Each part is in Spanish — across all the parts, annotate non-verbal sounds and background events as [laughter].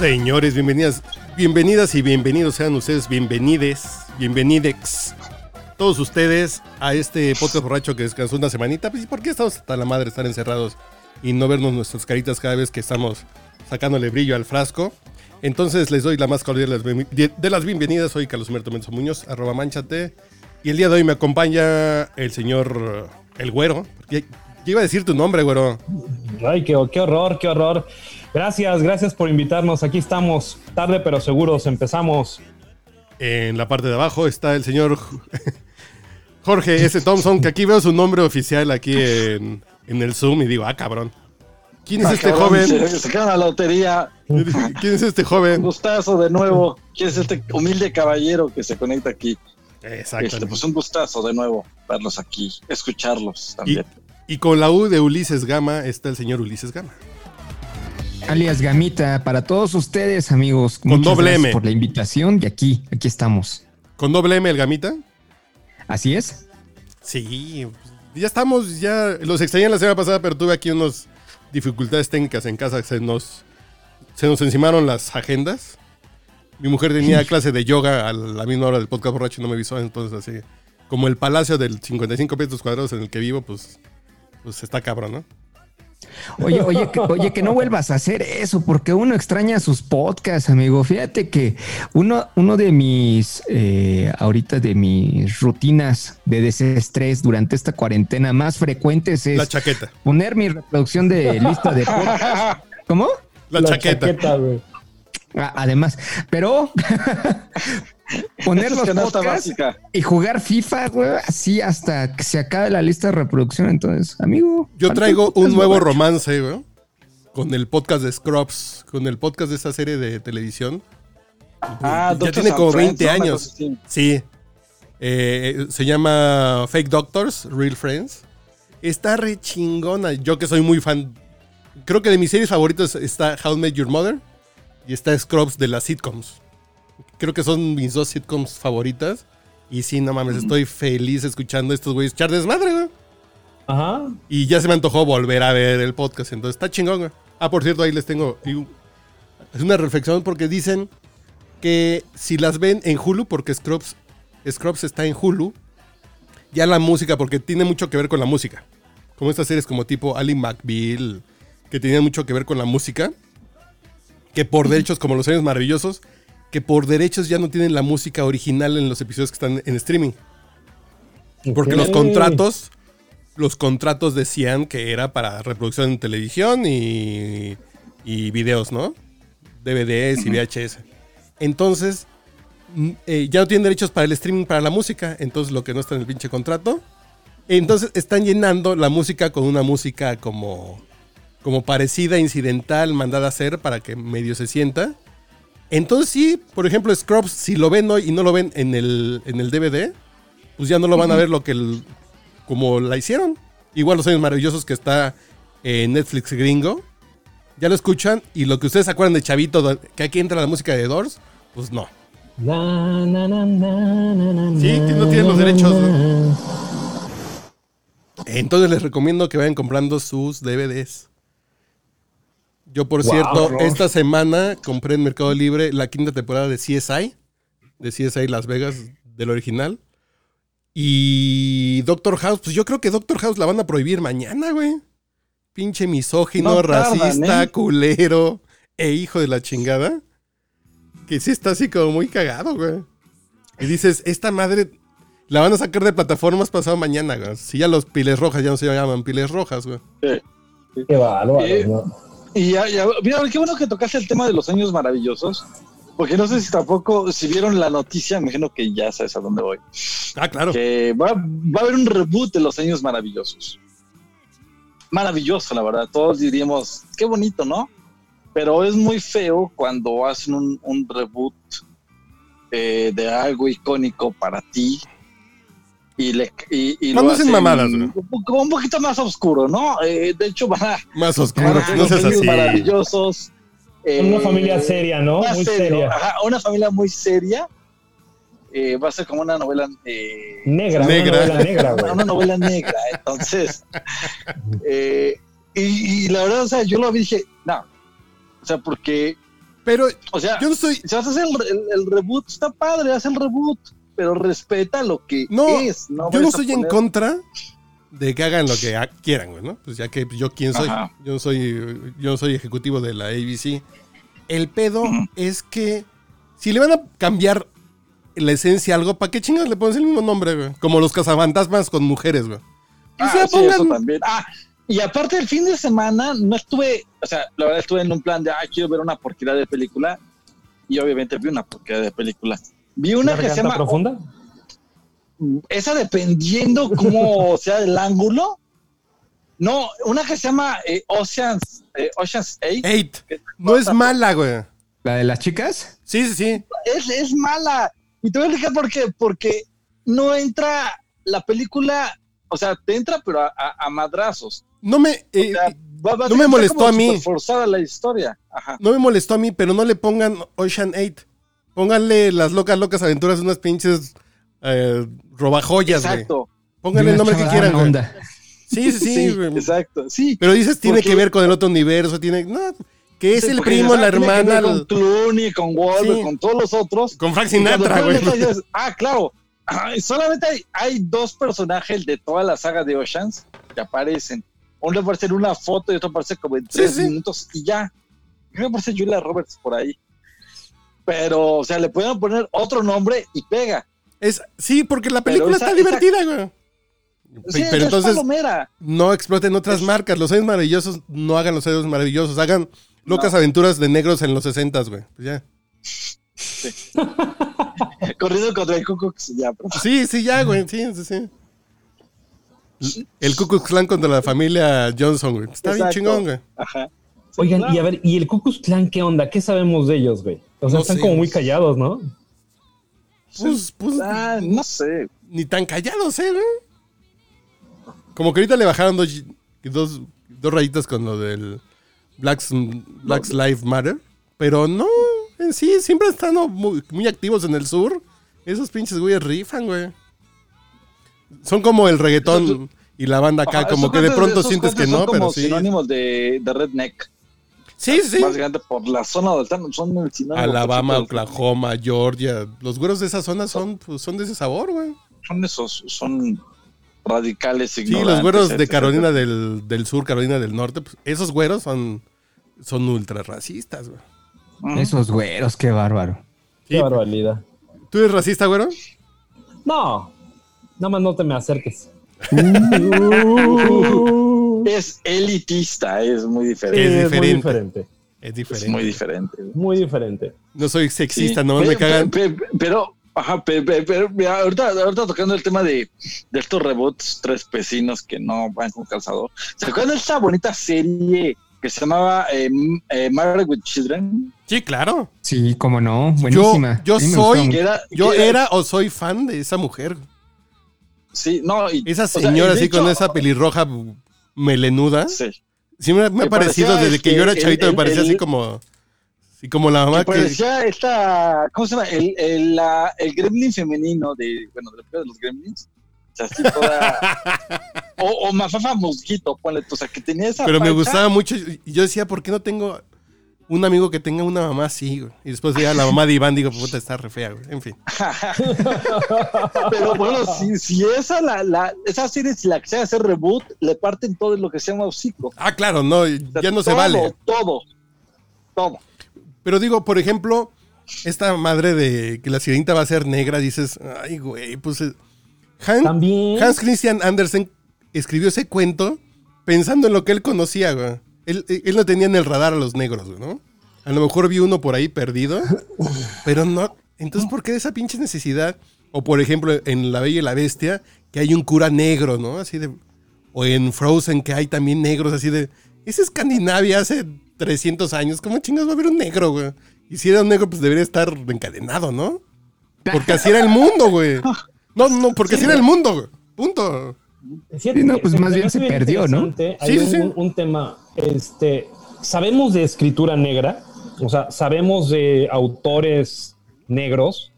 Señores, bienvenidas, bienvenidas y bienvenidos sean ustedes, bienvenides, bienvenidex, todos ustedes a este podcast borracho que descansó una semanita. Pues, ¿y por qué estamos hasta la madre estar encerrados y no vernos nuestras caritas cada vez que estamos sacándole brillo al frasco? Entonces les doy la más cordial de las bienvenidas. Soy Carlos Humberto Menzo Muñoz, arroba manchate. Y el día de hoy me acompaña el señor El Güero. Iba a decir tu nombre, Güero. Ay, qué, qué horror, qué horror. Gracias, gracias por invitarnos. Aquí estamos, tarde pero seguros. Empezamos. En la parte de abajo está el señor [laughs] Jorge S. Thompson, que aquí veo su nombre oficial aquí en, en el Zoom y digo, ah, cabrón. ¿Quién es Ah, este cabrón, joven? Se, se la lotería. [laughs] ¿Quién es este Un joven? gustazo de nuevo. ¿Quién es este humilde caballero que se conecta aquí? Exacto. Este, pues un gustazo de nuevo verlos aquí, escucharlos también. Y con la U de Ulises Gama está el señor Ulises Gama. Alias Gamita, para todos ustedes, amigos. Con muchas doble gracias M. por la invitación y aquí, aquí estamos. ¿Con doble M el Gamita? Así es. Sí, ya estamos, ya los extrañé la semana pasada, pero tuve aquí unas dificultades técnicas en casa. Se nos, se nos encimaron las agendas. Mi mujer tenía clase de yoga a la misma hora del podcast borracho y no me avisó. Entonces, así, como el palacio del 55 metros cuadrados en el que vivo, pues, pues está cabrón, ¿no? Oye, oye, que, oye, que no vuelvas a hacer eso, porque uno extraña sus podcasts, amigo. Fíjate que uno, uno de mis, eh, ahorita de mis rutinas de desestrés durante esta cuarentena más frecuentes es La chaqueta. poner mi reproducción de lista de podcast. ¿Cómo? La, chaqueta. güey. Ah, Además, pero poner los podcasts básica. y jugar FIFA, güey, así hasta que se acabe la lista de reproducción. Entonces, amigo. Yo traigo un nuevo borracho. romance, güey. Con el podcast de Scrubs, con el podcast de esa serie de televisión. Ah, ya tiene como Friends, 20 ¿no? Una años. Sí. Eh, se llama Fake Doctors, Real Friends. Está re chingona. Yo que soy muy fan. Creo que de mis series favoritas está How I Met Your Mother y está Scrubs de las sitcoms. Creo que son mis dos sitcoms favoritas. Y sí, no mames, estoy feliz escuchando a estos güeyes echar desmadre, güey. Ajá. Y ya se me antojó volver a ver el podcast. Entonces está chingón, güey. Ah, por cierto, ahí les tengo. Es una reflexión porque dicen que si las ven en Hulu, porque Scrubs, Scrubs está en Hulu, ya la música, porque tiene mucho que ver con la música. Como estas series como tipo Ali McBeal, que tenían mucho que ver con la música. Que por derechos, como los años maravillosos, que por derechos ya no tienen la música original en los episodios que están en streaming. Porque los contratos, los contratos decían que era para reproducción en televisión y, y videos, ¿no? DVDs y VHS. Entonces, mm, eh, ya no tienen derechos para el streaming, para la música. Entonces, lo que no está en el pinche contrato. Entonces, están llenando la música con una música como, como parecida, incidental, mandada a hacer para que medio se sienta. Entonces, sí, por ejemplo, Scrubs, si lo ven hoy y no lo ven en el, en el DVD, pues ya no lo van a ver lo que el- como la hicieron. Igual los años maravillosos que está en Netflix gringo. Ya lo escuchan y lo que ustedes se acuerdan de Chavito, que aquí entra la música de Doors, pues no. Sí, que no tienen los derechos, ¿no? Entonces les recomiendo que vayan comprando sus DVDs. Yo, por Wow, cierto, bro. esta semana compré en Mercado Libre la quinta temporada de CSI, de CSI Las Vegas, del original. Y Doctor House, pues yo creo que Doctor House la van a prohibir mañana, güey. Pinche misógino, No tardan, racista, ¿eh? culero e hijo de la chingada. Que sí está así como muy cagado, güey. Y dices, esta madre la van a sacar de plataformas pasado mañana, güey. Si ya los piles rojas ya no se llaman piles rojas, güey. Qué bárbaro, ¿no? Y ya, ya, mira, qué bueno que tocaste el tema de los años maravillosos, Porque no sé si tampoco, si vieron la noticia, me imagino que ya sabes a dónde voy. Ah, claro. Que va, va a haber un reboot de Los Años Maravillosos. Maravilloso, la verdad. Todos diríamos, qué bonito, ¿no? Pero es muy feo cuando hacen un, un reboot eh, de algo icónico para ti. Y, le, y, y lo hacen mamadas, güey. un, po- como un poquito más oscuro, ¿no? Eh, de hecho, van a, Más van oscuro. a hacer No seas así. Maravillosos. eh, Una familia seria, ¿no? Muy serio, seria. ajá, una familia muy seria. Eh, va a ser como una novela eh, Negra, Negra. una novela negra, güey. una novela negra. Entonces, [laughs] eh, y, y la verdad, o sea, yo lo vi y dije, no. O sea, porque, Pero o sea, yo no estoy. si vas a hacer el, el- el reboot, está padre, haz el reboot, pero respeta lo que No, es. No yo no estoy en contra de que hagan lo que quieran, güey, ¿no? Pues ya que yo quién soy. Ajá. Yo no soy, yo no soy ejecutivo de la ABC. El pedo es que si le van a cambiar la esencia a algo, ¿para qué chingas le pones el mismo nombre, güey? Como los cazafantasmas con mujeres, güey. Ah, ya sí, pongan- eso también. Ah, y aparte el fin de semana no estuve, o sea, la verdad estuve en un plan de, ah, quiero ver una porquería de película. Y obviamente vi una porquería de película. Vi una que se llama, profunda? esa dependiendo cómo [laughs] sea el ángulo. No, una que se llama eh, Oceans, eh, Oceans 8. Eight. No es mala, güey. ¿La de las chicas? Sí, sí, sí. Es, es mala. Y te voy a explicar por qué. Porque no entra la película, o sea, te entra pero a, a- a madrazos. No me, O eh, sea, va- va- no me molestó a mí. forzada la historia. Ajá. no me molestó a mí, pero no le pongan Ocean 8. Pónganle las locas, locas aventuras de unas pinches eh, robajoyas, güey. Exacto. Pónganle el nombre que quieran, güey. Sí, sí, sí, güey. exacto. Sí. Pero dices, tiene Porque- que ver con el otro universo, tiene... No, que es Sí, el primo, la tiene que ver hermana, Con Clooney, con Wahlberg, Sí. con todos los otros. con Frank Y Sinatra, güey. ah, claro. Solamente hay, hay dos personajes de toda la saga de Oceans que aparecen. Uno aparece en una foto y otro aparece como en Sí, tres sí. minutos y ya. Creo que aparece Julia Roberts por ahí. Pero, o sea, le pueden poner otro nombre y pega. Es, sí, porque la película esa- está divertida, güey. Sí, pero es entonces palomera. no exploten otras marcas. Los años maravillosos no hagan los años maravillosos. Hagan locas aventuras de negros en los 60, güey. Pues ya. [laughs] Corriendo contra el Ku ya, pero- Sí, sí, ya, güey. Sí, sí, sí. El Ku Klux Klan contra la familia Johnson, güey. Está bien Exacto. chingón, güey. Ajá. Sí, Oigan, claro. y a ver, ¿y el Ku Klux Klan qué onda? ¿Qué sabemos de ellos, güey? O sea, No están sé. como muy callados, ¿no? Pues, pues, Ah, no sé. ni tan callados, ¿eh, güey? Como que ahorita le bajaron dos, dos, dos rayitas con lo del Blacks, Blacks Lives Matter. Pero no, en sí, siempre están ¿no? muy, muy activos en el sur. Esos pinches güeyes rifan, güey. Son como el reggaetón y la banda acá, Ajá, como que de pronto sientes que no, son como pero sí. sinónimos de, de redneck. Sí, sí. Básicamente por la zona donde están, son el sinónimo Alabama, del Oklahoma, Georgia. Los güeros de esa zona son, pues, son de ese sabor, güey. son esos, son radicales Sí, los güeros de. Carolina del, del Sur, Carolina del Norte, pues, esos güeros son, son ultra racistas, güey. Esos güeros, qué bárbaro. Sí. Qué barbaridad. ¿Tú eres racista, güero? No, nada más no te me acerques. [laughs] Es elitista, es muy Sí, diferente. es es muy diferente. diferente. Es Es diferente. muy diferente. Muy diferente. No soy sexista, Sí. nomás me cagan. pe- pe- Pero, ajá, pe- pe- pero, mira, ahorita, ahorita tocando el tema de, de estos reboots tres vecinos que no van con calzador. ¿Se acuerdan de esta bonita serie que se llamaba eh, eh, Married with Children? Sí, claro. Sí, cómo no, Yo, buenísima. yo me soy, era, yo era o soy fan de esa mujer. Sí, no. y- Esa o sea, señora así con esa pelirroja melenuda. Sí. Sí, me, me ha parecido desde que yo era este, chavito, el- me parecía el- así como. Sí, como la mamá que que. parecía esta, ¿cómo se llama? El, el, la- el gremlin femenino de, bueno, de la película de los gremlins. O sea, así toda... [laughs] o, o Mafafa Mosquito, ponle o sea, que tenía esa Pero me gustaba mucho. Y yo decía, ¿por qué no tengo un amigo que tenga una mamá así, güey? Y después ya la mamá de Iván, digo, puta, está re fea, güey. En fin. [laughs] Pero bueno, si, si esa, la, la, esa serie, si la que se hace reboot, le parten todo lo que se llama hocico. Ah, claro, no, O sea, ya no se todo, vale. Todo, todo. Pero digo, por ejemplo, esta madre de que la sirenita va a ser negra, dices, ay, güey, pues. eh, Han- También. Hans Christian Andersen escribió ese cuento pensando en lo que él conocía, güey. Él, él no tenía en el radar a los negros, güey, ¿no? A lo mejor vi uno por ahí perdido, [laughs] pero no. Entonces, ¿por qué esa pinche necesidad? O por ejemplo, en La Bella y la Bestia, que hay un cura negro, ¿no? Así de. O en Frozen, que hay también negros, así de. Es Escandinavia hace 300 años. ¿Cómo chingas va a haber un negro, güey? Y si era un negro, pues debería estar encadenado, ¿no? Porque así era el mundo, güey. No, no, porque así era el mundo, güey. Punto. Sí, no, pues más bien se perdió, ¿no? Hay Sí, sí, un, sí. un- un tema, este, sabemos de escritura negra, o sea, sabemos de autores negros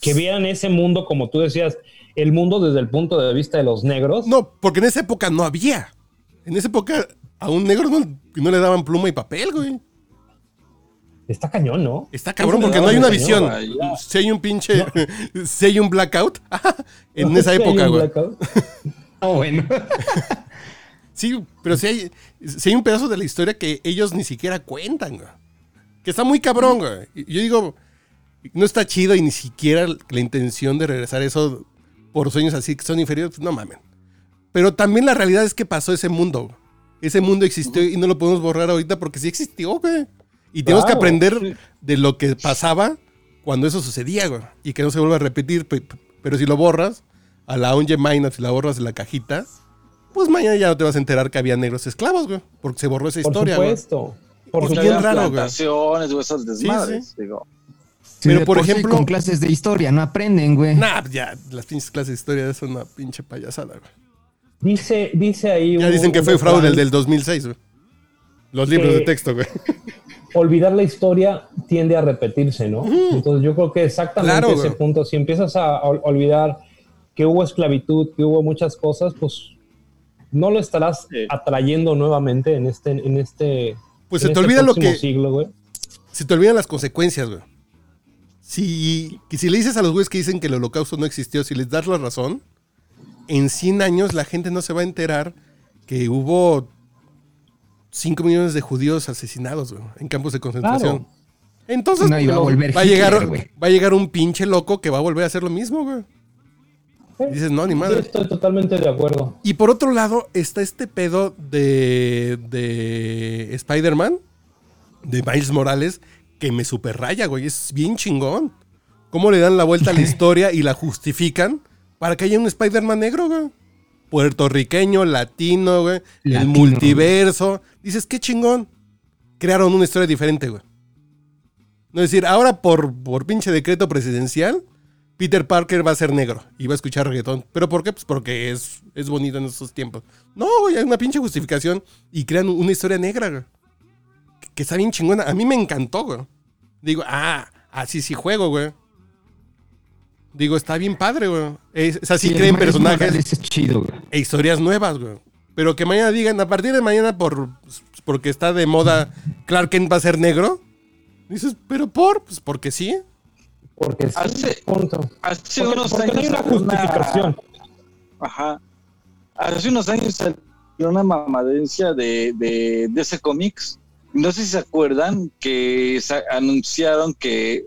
que vean ese mundo, como tú decías, el mundo desde el punto de vista de los negros. No, porque en esa época no había. En esa época a un negro no, no le daban pluma y papel, güey. Está cañón, ¿no? Está cabrón porque no hay una visión. Si hay un pinche. [laughs] Si hay un blackout. [laughs] en [laughs] esa época, un güey. blackout. Oh, bueno. Sí, pero si hay, un pedazo de la historia que ellos ni siquiera cuentan, güey. Que está muy cabrón, güey. Yo digo, no está chido y ni siquiera la intención de regresar eso por sueños así que son inferiores, pues, no mamen. Pero también la realidad es que pasó ese mundo. güey. Ese mundo existió y no lo podemos borrar ahorita porque sí existió, güey. Y tenemos que aprender sí. de lo que pasaba cuando eso sucedía, güey. Y que no se vuelva a repetir. pe- pe- Pero si lo borras, a la Onge Minor, si la borras de la cajita, pues mañana ya no te vas a enterar que había negros esclavos, güey. Porque se borró esa Por historia, güey. supuesto. Por Porque supuesto. había raro, güey. plantaciones o esas desmadres, digo. Sí, Pero, por sí ejemplo- con clases de historia no aprenden, güey. Nah, ya, las pinches clases de historia son una pinche payasada, güey. Dice, dice ahí. Ya un- dicen que un fue fraude el del 2006, güey. Los libros de texto, güey. olvidar la historia tiende a repetirse, ¿no? Entonces yo creo que exactamente Claro, ese güey. punto, si empiezas a ol- olvidar que hubo esclavitud, que hubo muchas cosas, pues no lo estarás Sí. atrayendo nuevamente en este, en este, Pues en se te este olvida lo que- siglo, güey. Se te olvidan las consecuencias, güey. Si, que si le dices a los güeyes que dicen que el holocausto no existió, si les das la razón, en 100 años la gente no se va a enterar que hubo 5 millones de judíos asesinados, güey, en campos de concentración. Claro. Entonces, No iba a volver va a llegar, Hitler, güey. va a llegar un pinche loco que va a volver a hacer lo mismo, güey. Dices, no, ni madre. estoy totalmente de acuerdo. Y por otro lado, está este pedo de, de Spider-Man, de Miles Morales, que me super raya, güey. Es bien chingón. ¿Cómo le dan la vuelta a la [laughs] historia y la justifican para que haya un Spider-Man negro, güey? Puertorriqueño, latino, güey. El multiverso. Dices, qué chingón. Crearon una historia diferente, güey. No es decir, ahora por, por pinche decreto presidencial, Peter Parker va a ser negro y va a escuchar reggaetón. ¿Pero por qué? Pues porque es, es bonito en estos tiempos. No, güey, hay una pinche justificación y crean una historia negra, güey. Que, que está bien chingona. A mí me encantó, güey. Digo, ah, así sí juego, güey. Digo, está bien padre, güey. Es, es así Sí, creen personajes es chido, güey. e historias nuevas, güey. Pero que mañana digan, a partir de mañana, por, porque está de moda, Clark Kent va a ser negro. Dices, ¿pero por? Pues porque sí. Porque sí, Hace- punto. Hace Porque, unos porque no hay años una justificación. Ajá. Hace unos años salió una mamadencia de, de DC Comics. No sé si se acuerdan que sa- anunciaron que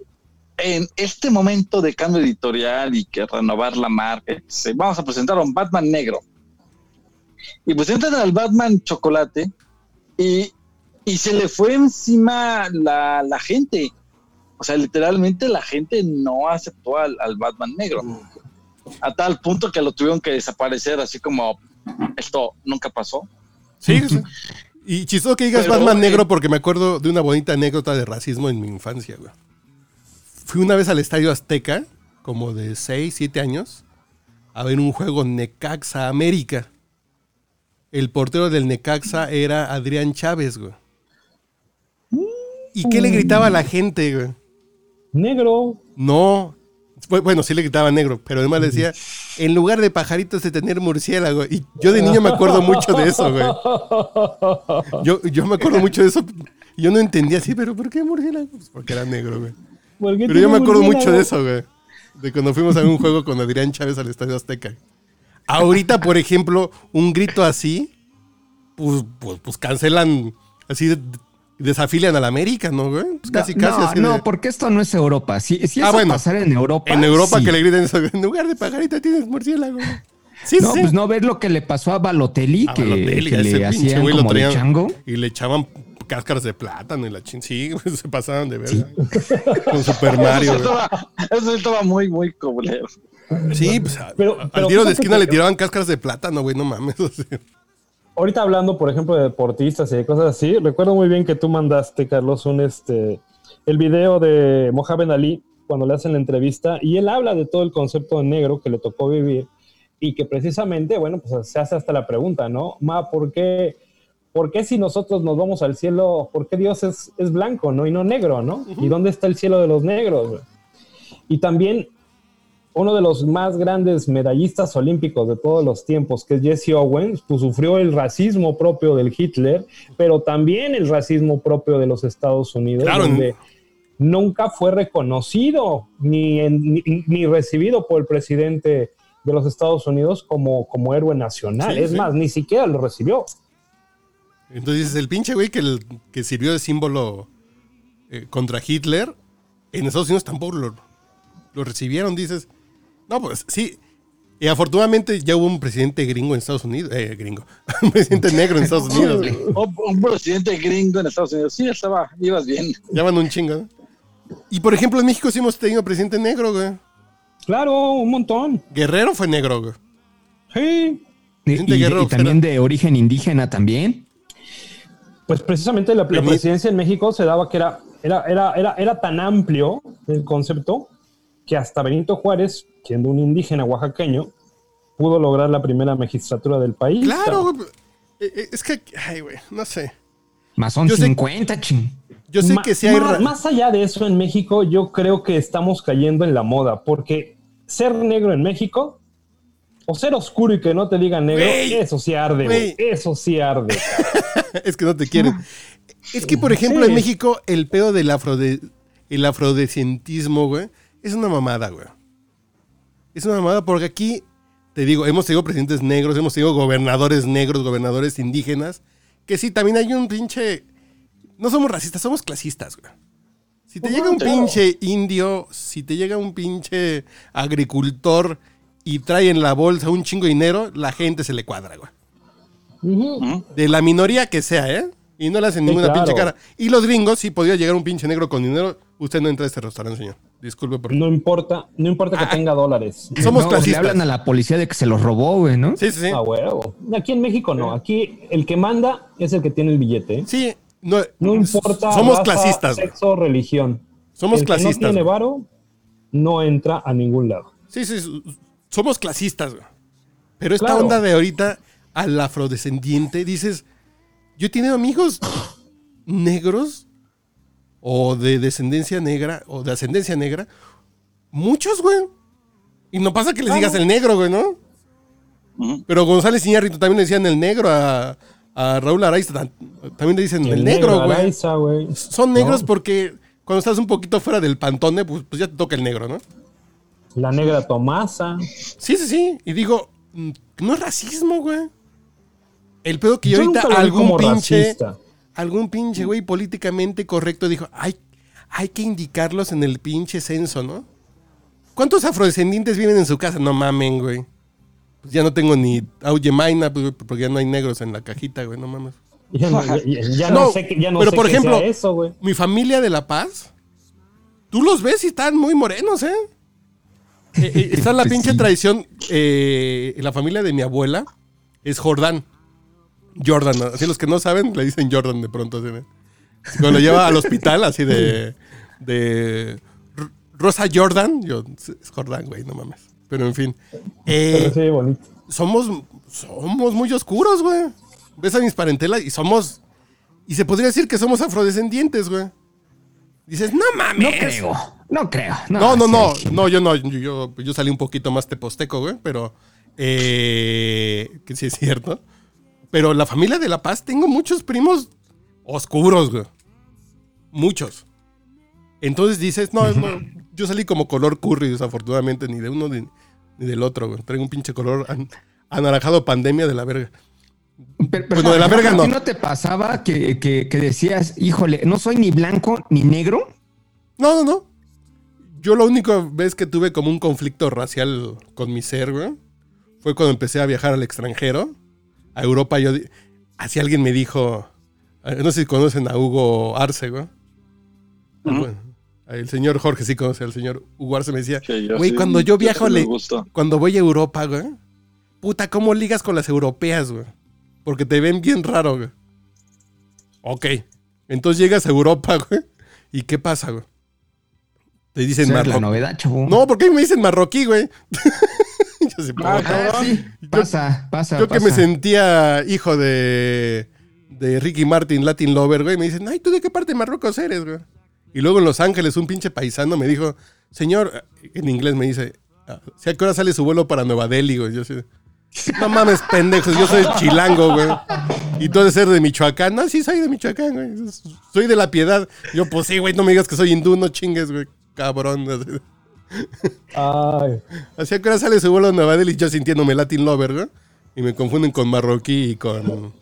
en este momento de cambio editorial y que renovar la marca, se- vamos a presentar a un Batman negro. Y presentan al Batman chocolate y, y se le fue encima la, la gente. O sea, literalmente la gente no aceptó al, al Batman negro. A tal punto que lo tuvieron que desaparecer, así como esto nunca pasó. Sí. sí. Y chistoso que digas Pero, Batman eh, negro porque me acuerdo de una bonita anécdota de racismo en mi infancia, güey. Fui una vez al Estadio Azteca, como de 6, 7 años, a ver un juego Necaxa América. El portero del Necaxa era Adrián Chávez, güey. ¿Y qué le gritaba a la gente, güey? Negro. No. Bu- Bueno, sí le gritaba negro, pero además le decía, [laughs] en lugar de pajaritos de tener murciélago. Y yo de niño me acuerdo mucho de eso, güey. [laughs] Yo, yo me acuerdo mucho de eso. Yo no entendía así, pero ¿por qué murciélago? Pues porque era negro, güey. ¿Por qué Pero yo me acuerdo mucho de eso, güey. De cuando fuimos a un juego con Adrián Chávez al Estadio Azteca. Ahorita, por ejemplo, un grito así, pues, pues, pues cancelan, así de- desafilian a la América, ¿no, güey? Pues casi, no, casi así no, de- porque esto no es Europa. Si, si Ah, eso bueno. pasara en Europa. En Europa sí. que le griten eso, en lugar de pajarita tienes murciélago. Sí, No, sí. pues no ver lo que le pasó a Balotelli, A que, Balotelli, que le pinche hacían güey lo como de traían chango. Y le echaban cáscaras de plátano y la chin. Sí, güey, [laughs] se pasaban de ver. Con Super Mario, Eso estaba, eso estaba muy, muy culero. Sí, pues a- Pero- al tiro de esquina que- le tiraban cáscaras de plátano, güey, no mames. [laughs] o sea. Ahorita hablando, por ejemplo, de deportistas y de cosas así, recuerdo muy bien que tú mandaste, Carlos, un este el video de Mohamed Ali cuando le hacen la entrevista y él habla de todo el concepto de negro que le tocó vivir y que precisamente, bueno, pues se hace hasta la pregunta, ¿no? Ma, ¿por qué, por qué si nosotros nos vamos al cielo, por qué Dios es, es blanco, ¿no? Y no negro, ¿no? ¿Y dónde está el cielo de los negros? Y también uno de los más grandes medallistas olímpicos de todos los tiempos, que es Jesse Owens, pues sufrió el racismo propio del Hitler, pero también el racismo propio de los Estados Unidos, Claro. donde nunca fue reconocido ni, en- ni, ni recibido por el presidente de los Estados Unidos como, como héroe nacional. Sí, es sí. más, ni siquiera lo recibió. Entonces el pinche güey que, el- que sirvió de símbolo eh, contra Hitler, en Estados Unidos tampoco lo, lo recibieron, dices. No, pues sí. Y afortunadamente ya hubo un presidente gringo en Estados Unidos. Eh, gringo. [laughs] un presidente negro en Estados Unidos. [laughs] Un, un presidente gringo en Estados Unidos. Sí, estaba, ibas bien. Ya van un chingo. ¿no? Y por ejemplo, en México sí hemos tenido presidente negro, güey. Claro, un montón. Guerrero fue negro, güey. Sí. Y, Gente y- guerrero, y también de origen indígena también. Pues precisamente la, la presidencia en México se daba que era, era, era, era, era tan amplio el concepto que hasta Benito Juárez, siendo un indígena oaxaqueño, pudo lograr la primera magistratura del país. Claro, güey. Eh, eh, Es que, ay, güey, no sé. Más son Yo sé- 50, ching. Yo sé Ma- que sí hay... más allá de eso en México, yo creo que estamos cayendo en la moda, porque ser negro en México o ser oscuro y que no te digan negro, eso sí arde, güey. Eso sí arde. [laughs] es que no te quieren. Es que, por ejemplo, Sí. en México, el pedo del afrode, el afrodescentismo, güey, es una mamada, güey. Es una mamada porque aquí, te digo, hemos tenido presidentes negros, hemos tenido gobernadores negros, gobernadores indígenas, que sí, también hay un pinche... No somos racistas, somos clasistas, güey. Si te llega un pinche indio, si te llega un pinche agricultor y trae en la bolsa un chingo de dinero, la gente se le cuadra, güey. De la minoría que sea, ¿eh? Y no le hacen Sí, ninguna claro. pinche cara. Y los gringos, si podía llegar un pinche negro con dinero, usted no entra a este restaurante, señor. Disculpe por No importa, no importa que Ah. tenga dólares. [laughs] Somos No, le clasistas. hablan a la policía de que se los robó, güey, ¿no? Sí, sí, sí. A huevo. Aquí en México no. Aquí el que manda es el que tiene el billete. Sí, no, No importa. Somos raza, clasistas. Sexo, religión. Somos el clasistas. Que no tiene varo, no entra a ningún lado. Sí, sí, sí, somos clasistas. güey. Pero esta Claro. onda de ahorita al afrodescendiente, dices, yo he tenido amigos negros o de descendencia negra o de ascendencia negra, muchos, güey. Y no pasa que les digas el negro, güey, ¿no? Pero González Iñárritu también le decían el negro a, a Raúl Araiza, tam- también le dicen el, negro, güey. Araiza, güey. Son negros No. porque cuando estás un poquito fuera del pantone, pues, pues ya te toca el negro, ¿no? La negra Tomasa. Sí, sí, sí. Y digo, mm, no es racismo, güey. El pedo que yo, Yo ahorita algún pinche, racista. algún pinche güey políticamente correcto dijo, hay, hay que indicarlos en el pinche censo, ¿no? ¿Cuántos afrodescendientes viven en su casa? No mamen, güey. Pues ya no tengo ni Auyemaina, pues, porque ya no hay negros en la cajita, güey, no mames. Ya no, ya- ya- no No, sé, que- ya no pero sé por ejemplo, sea eso, güey. Mi familia de La Paz, tú los ves y están muy morenos, ¿eh? Eh, eh, está la [laughs] pinche sí. tradición, eh, la familia de mi abuela es Jordán. Jordan, ¿no? así los que no saben le dicen Jordan de pronto. así de- Cuando lo lleva al hospital, así de, de Rosa Jordan, yo, es Jordán, güey, no mames. Pero en fin. Eh, Pero sí, bonito. somos, somos muy oscuros, güey. Ves a mis parentelas y somos. Y se podría decir que somos afrodescendientes, güey. Dices, no mames. No creo, no creo. No, no, no, no, yo no, yo, yo, yo salí un poquito más teposteco, güey, pero eh, que sí es cierto. Pero la familia de La Paz tengo muchos primos oscuros, güey. Muchos. Entonces dices, no, no, [laughs] yo salí como color curry, desafortunadamente, ni de uno ni, ni del otro, güey. Traigo un pinche color an- anaranjado pandemia de la verga. Pero, Bueno, de la verga ¿a no. ti no te pasaba que, que- que decías, híjole, no soy ni blanco ni negro? No, no, no. Yo la única vez que tuve como un conflicto racial con mi ser, güey, fue cuando empecé a viajar al extranjero, a Europa. Yo, así alguien me dijo, eh, no sé si conocen a Hugo Arce, güey. Bueno, el señor Jorge sí conoce al señor Hugo Arce. Me decía, güey, sí- cuando yo viajo, le- cuando voy a Europa, güey. Puta, ¿cómo ligas con las europeas, güey? Porque te ven bien raro, güey. Ok. Entonces llegas a Europa, [laughs] güey. ¿Y qué pasa, güey? Te dicen marroquí. No, ¿por qué me dicen marroquí, güey? [laughs] [laughs] yo sé, Ah. Ah, sí. Pasa, pasa. Yo que me sentía hijo de, de Ricky Martin, Latin Lover, güey, me dicen, ay, ¿tú de qué parte de Marruecos eres, güey? Y luego en Los Ángeles un pinche paisano me dijo, señor, en inglés me dice, "Ah, ¿sí a qué hora sale su vuelo para Nueva Delhi, güey? Yo sé, no mames, pendejos, yo soy chilango, güey. Y tú de ser de Michoacán. No, sí, soy de Michoacán, güey. Soy de la piedad. Yo, pues sí, güey, no me digas que soy hindú, no chingues, güey. Cabrón. [laughs] Ay. Así a qué hora sale su vuelo a Nueva Delhi, yo sintiéndome Latin Lover. Y me confunden con marroquí y con...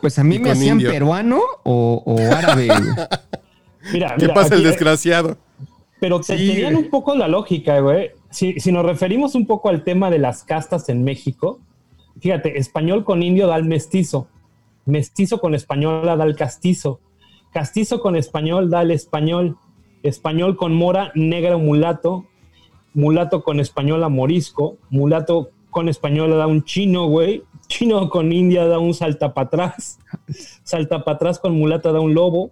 Pues a mí Y me hacían indio. peruano o, o árabe. [laughs] Mira, ¿Qué mira, pasa el aquí, eh, desgraciado? Pero te Sí, tenían un poco la lógica, güey. Si, si nos referimos un poco al tema de las castas en México, fíjate, español con indio da el mestizo, mestizo con española da el castizo, castizo con español da el español, español con mora, negra o mulato, mulato con española morisco, mulato con española da un chino, güey, chino con india da un salta para atrás, salta para atrás con mulata da un lobo,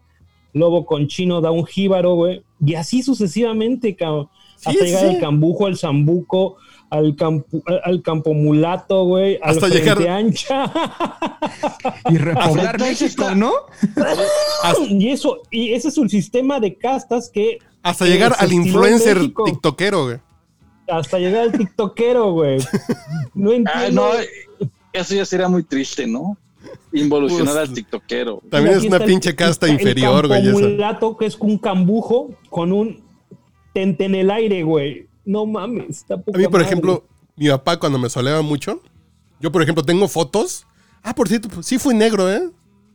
lobo con chino da un jíbaro, güey, y así sucesivamente, cabrón. Sí, hasta llegar sí. al cambujo, al zambuco, al, campu- al, campo mulato, güey, al Hasta frente llegar- ancha. [laughs] Y repoblar México, ¿no? [laughs] y eso, y ese es un sistema de castas que Hasta llegar al influencer tiktokero, güey. Hasta llegar al tiktokero, güey. No Ah, entiendo. no, eso ya sería muy triste, ¿no? Involucionar Pues, al tiktokero. También es una el- pinche casta el inferior, güey. esa. campomulato, que es un cambujo con un tente en el aire, güey. No mames, está poca A mí, por madre. ejemplo, mi papá cuando me soleaba mucho, yo, por ejemplo, tengo fotos. Ah, por cierto, pues, sí fui negro, ¿eh?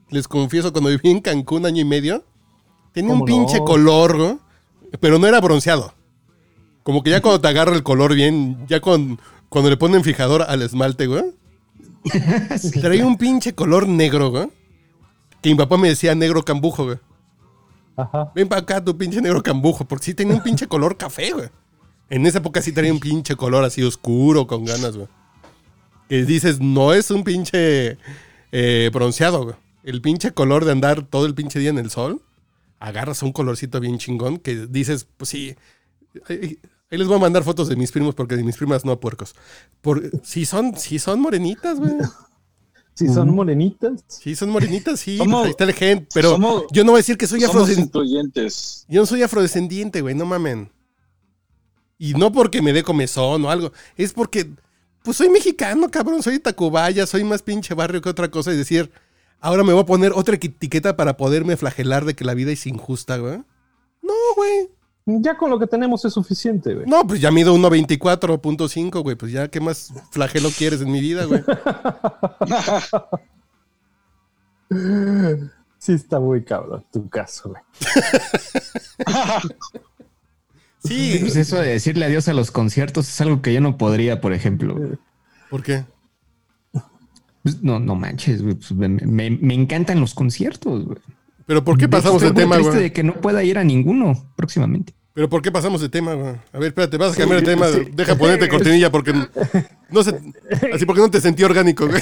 Les confieso, cuando viví en Cancún año y medio, tenía un ¿Cómo pinche no? color, pero no era bronceado. Como que ya cuando te agarra el color bien, ya con, cuando le ponen fijador al esmalte, güey, [laughs] traía un pinche color negro, güey. Que mi papá me decía negro cambujo, güey. Ajá. Ven para acá tu pinche negro cambujo, porque sí tenía un pinche color café, güey. En esa época sí tenía un pinche color así oscuro, con ganas, güey. Que dices, no es un pinche eh, bronceado, güey. El pinche color de andar todo el pinche día en el sol, agarras un colorcito bien chingón que dices, pues sí. Ahí, ahí les voy a mandar fotos de mis primos, porque de mis primas no puercos. Por, sí son, sí son morenitas, güey. [laughs] Si son morenitas. Sí son morenitas, sí. Somos- pues ahí está el gen, pero somos- yo no voy a decir que soy Somos afrodescendiente. Yo no soy afrodescendiente, güey, no mamen. Y no porque me dé comezón o algo, es porque, pues soy mexicano, cabrón, soy de Tacubaya, soy más pinche barrio que otra cosa y decir, ahora me voy a poner otra etiqueta para poderme flagelar de que la vida es injusta, güey. No, güey. Ya con lo que tenemos es suficiente, güey. No, pues ya mido 1.24.5, güey, pues ya, ¿qué más flagelo quieres en mi vida, güey? [laughs] Sí está muy cabrón tu caso, güey. [laughs] Sí, Pues eso de decirle adiós a los conciertos es algo que yo no podría, por ejemplo. ¿por qué? Pues, no, no manches, güey. pues, me, me- me encantan los conciertos, güey. ¿Pero por qué pasamos muy tema, güey? de que no pueda ir a ninguno próximamente. ¿Pero por qué pasamos de tema, güey? A ver, espérate, vas a cambiar de tema. Deja ponerte [laughs] cortinilla porque no sé, así porque no te sentí orgánico, güey.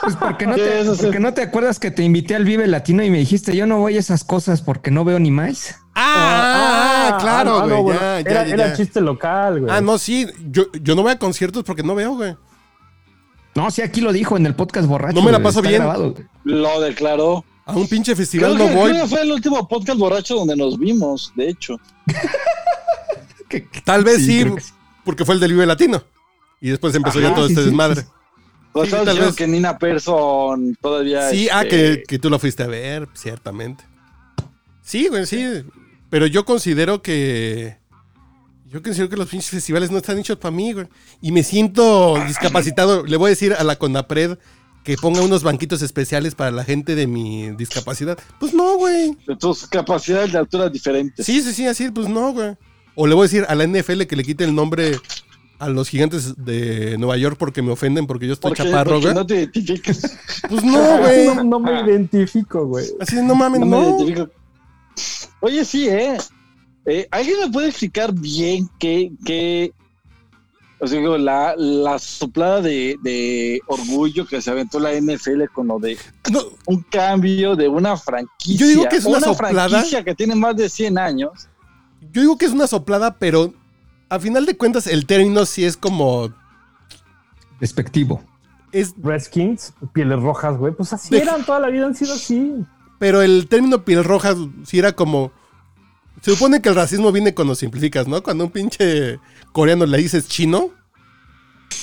Pues porque no, te, porque no te acuerdas que te invité al Vive Latino y me dijiste, yo no voy a esas cosas porque no veo ni más. Ah, claro, ah, güey. no, bueno, ya, ya, era, ya, era ya. chiste local, güey. Ah, no, sí. Yo, yo no voy a conciertos porque no veo, güey. No, sí, aquí lo dijo en el podcast borracho. No me la güey, paso bien. grabado, güey. Lo declaró. A un pinche Creo festival que, no voy. creo que fue el último podcast borracho donde nos vimos, de hecho. [laughs] Tal vez sí, porque fue el del Vive Latino. Y después empezó Ajá, ya todo sí, este sí, desmadre. sí, Pues tal vez. que Nina Persson todavía. Sí, ah, este, que, que tú lo fuiste a ver, ciertamente. Sí, güey, sí. Pero yo considero que. Yo considero que los pinches festivales no están hechos para mí, güey. Y me siento [clears throat] discapacitado. Le voy a decir a la Conapred que ponga unos banquitos especiales para la gente de mi discapacidad. Pues no, güey. de tus capacidades de altura diferentes. Sí, sí, sí, así, pues no, güey. O le voy a decir a la NFL que le quite el nombre a los gigantes de Nueva York porque me ofenden porque yo estoy Porque, chaparro, güey. no te identificas. [laughs] Pues no, [laughs] güey. No, no me identifico, güey. Así de, no mames, No no. me identifico. Oye, sí, ¿eh? Eh, ¿Alguien me puede explicar bien qué, qué o sea, digo, la, la soplada de, de orgullo que se aventó la NFL con lo de No, un cambio de una franquicia? Yo digo que es una soplada. franquicia que tiene más de 100 años. Yo digo que es una soplada, pero a final de cuentas el término sí es como... Despectivo. Es, Redskins, pieles rojas, güey. Pues así eran, toda la vida han sido así. pero el término piel roja sí era como... Se supone que el racismo viene cuando simplificas, ¿no? Cuando un pinche coreano le dices chino,